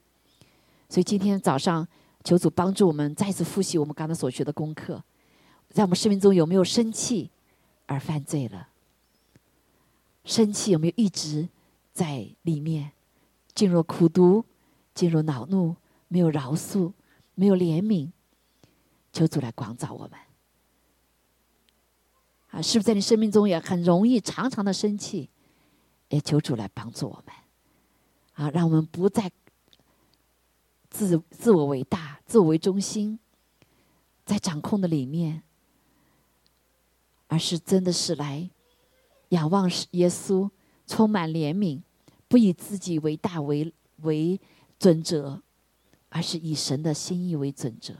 所以今天早上求主帮助我们再次复习我们刚才所学的功课，在我们生命中有没有生气而犯罪了？生气有没有一直在里面，进入苦毒，进入恼怒，没有饶恕，没有怜悯？求主来广照我们。啊，是不是在你生命中也很容易常常的生气？也求主来帮助我们，啊，让我们不再自自我为大、自我为中心，在掌控的里面，而是真的是来仰望耶稣，充满怜悯，不以自己为大为为准则，而是以神的心意为准则。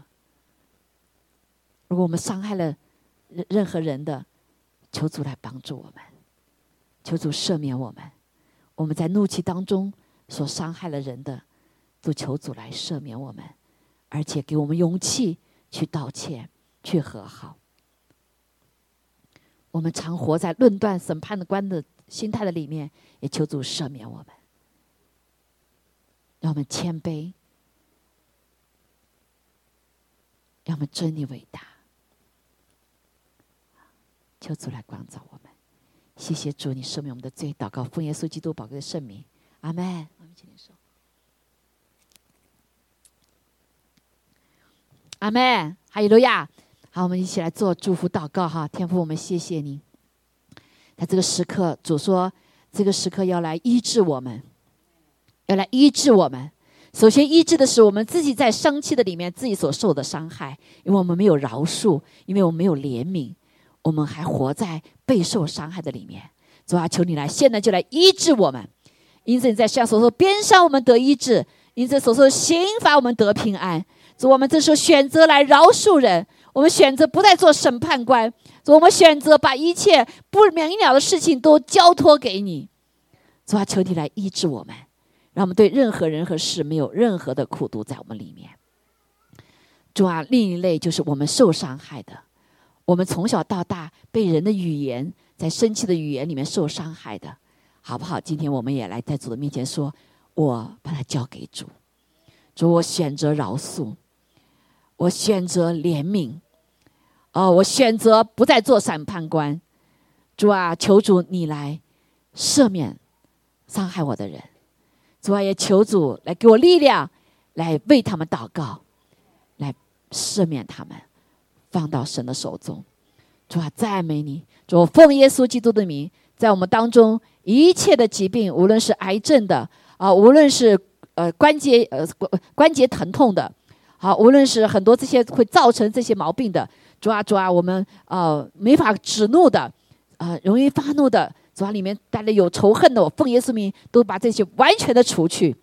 如果我们伤害了任任何人的，求主来帮助我们，求主赦免我们。我们在怒气当中所伤害了人的，都求主来赦免我们，而且给我们勇气去道歉、去和好。我们常活在论断、审判的观的心态的里面，也求主赦免我们，让我们谦卑，让我们尊你伟大。求主来光照我们，谢谢主，你赦免我们的罪。祷告，奉耶稣基督宝贵的圣名，阿门。我们请你说，阿门。哈利路亚。好，我们一起来做祝福祷告哈。天父，我们谢谢你，在这个时刻，主说这个时刻要来医治我们，要来医治我们。首先医治的是我们自己在生气的里面自己所受的伤害，因为我们没有饶恕，因为我们没有怜悯。我们还活在备受伤害的里面，主啊，求你来，现在就来医治我们。因此你在向所说边上我们得医治，因此所说刑罚我们得平安。主，我们这时候选择来饶恕人，我们选择不再做审判官，主，我们选择把一切不明了的事情都交托给你。主啊，求你来医治我们，让我们对任何人和事没有任何的苦毒在我们里面。主啊，另一类就是我们受伤害的。我们从小到大被人的语言，在生气的语言里面受伤害的，好不好？今天我们也来在主的面前说：“我把它交给主，主，我选择饶恕，我选择怜悯，哦，我选择不再做审判官。主啊，求主你来赦免伤害我的人。主啊，也求主来给我力量，来为他们祷告，来赦免他们。”放到神的手中，主啊，赞美你！主奉耶稣基督的名，在我们当中一切的疾病，无论是癌症的啊，无论是呃关节呃关关节疼痛的，好，无论是很多这些会造成这些毛病的，主啊主啊，我们呃没法止怒的啊，容易发怒的，主啊里面带来有仇恨的，我奉耶稣名都把这些完全的除去。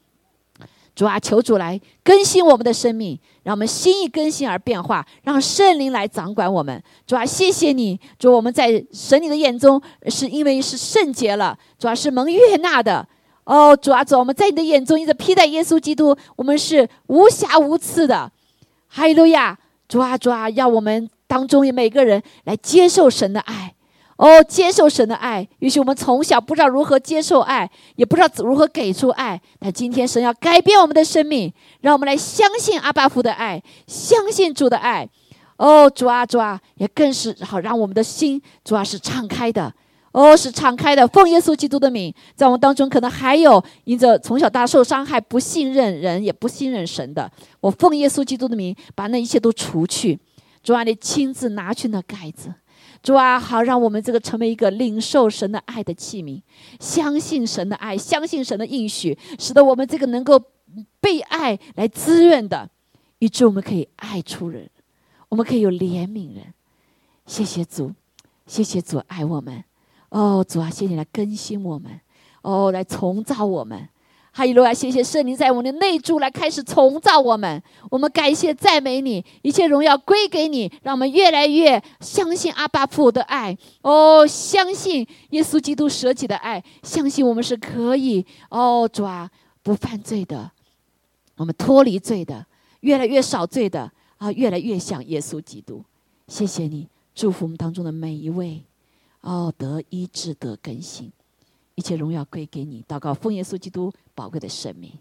主啊，求主来更新我们的生命，让我们心意更新而变化，让圣灵来掌管我们。主啊，谢谢你，主，我们在神你的眼中是因为是圣洁了，主啊是蒙悦纳的。哦，主啊，主，我们在你的眼中一直披戴耶稣基督，我们是无瑕无疵的。哈利路亚，主啊，主啊，让我们当中每个人来接受神的爱。哦，接受神的爱。也许我们从小不知道如何接受爱，也不知道如何给出爱。但今天神要改变我们的生命，让我们来相信阿巴父的爱，相信主的爱。哦，主啊，主啊，也更是好让我们的心，主啊是敞开的。哦，是敞开的。奉耶稣基督的名，在我们当中可能还有因着从小大受伤害、不信任人也不信任神的。我奉耶稣基督的名，把那一切都除去。主啊，你亲自拿去那盖子。主啊，好，让我们这个成为一个领受神的爱的器皿，相信神的爱，相信神的应许，使得我们这个能够被爱来滋润的，以致我们可以爱出人，我们可以有怜悯人。谢谢主，谢谢主爱我们。哦，主啊，谢谢你来更新我们，哦，来重造我们。哈利路亚！谢谢圣灵在我们的内住来开始重造我们。我们感谢赞美你，一切荣耀归给你，让我们越来越相信阿爸父的爱。哦，相信耶稣基督舍己的爱，相信我们是可以哦抓不犯罪的，我们脱离罪的，越来越少罪的啊，越来越像耶稣基督。谢谢你，祝福我们当中的每一位哦，得医治，得更新。一切荣耀归给你，祷告奉耶稣基督宝贵的生命，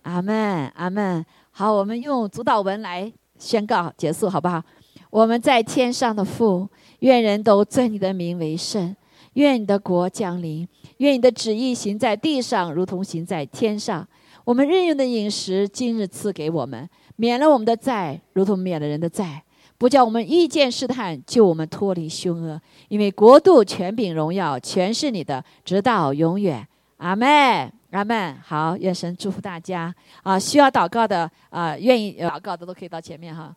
阿门，阿门。好，我们用主导文来宣告结束，好不好？我们在天上的父，愿人都尊你的名为圣。愿你的国降临，愿你的旨意行在地上，如同行在天上。我们日用的饮食，今日赐给我们，免了我们的债，如同免了人的债。不叫我们遇见试探，救我们脱离凶恶。因为国度、权柄、荣耀，全是你的，直到永远。阿门，阿门。好，愿神祝福大家啊！需要祷告的啊，愿意祷告的都可以到前面哈。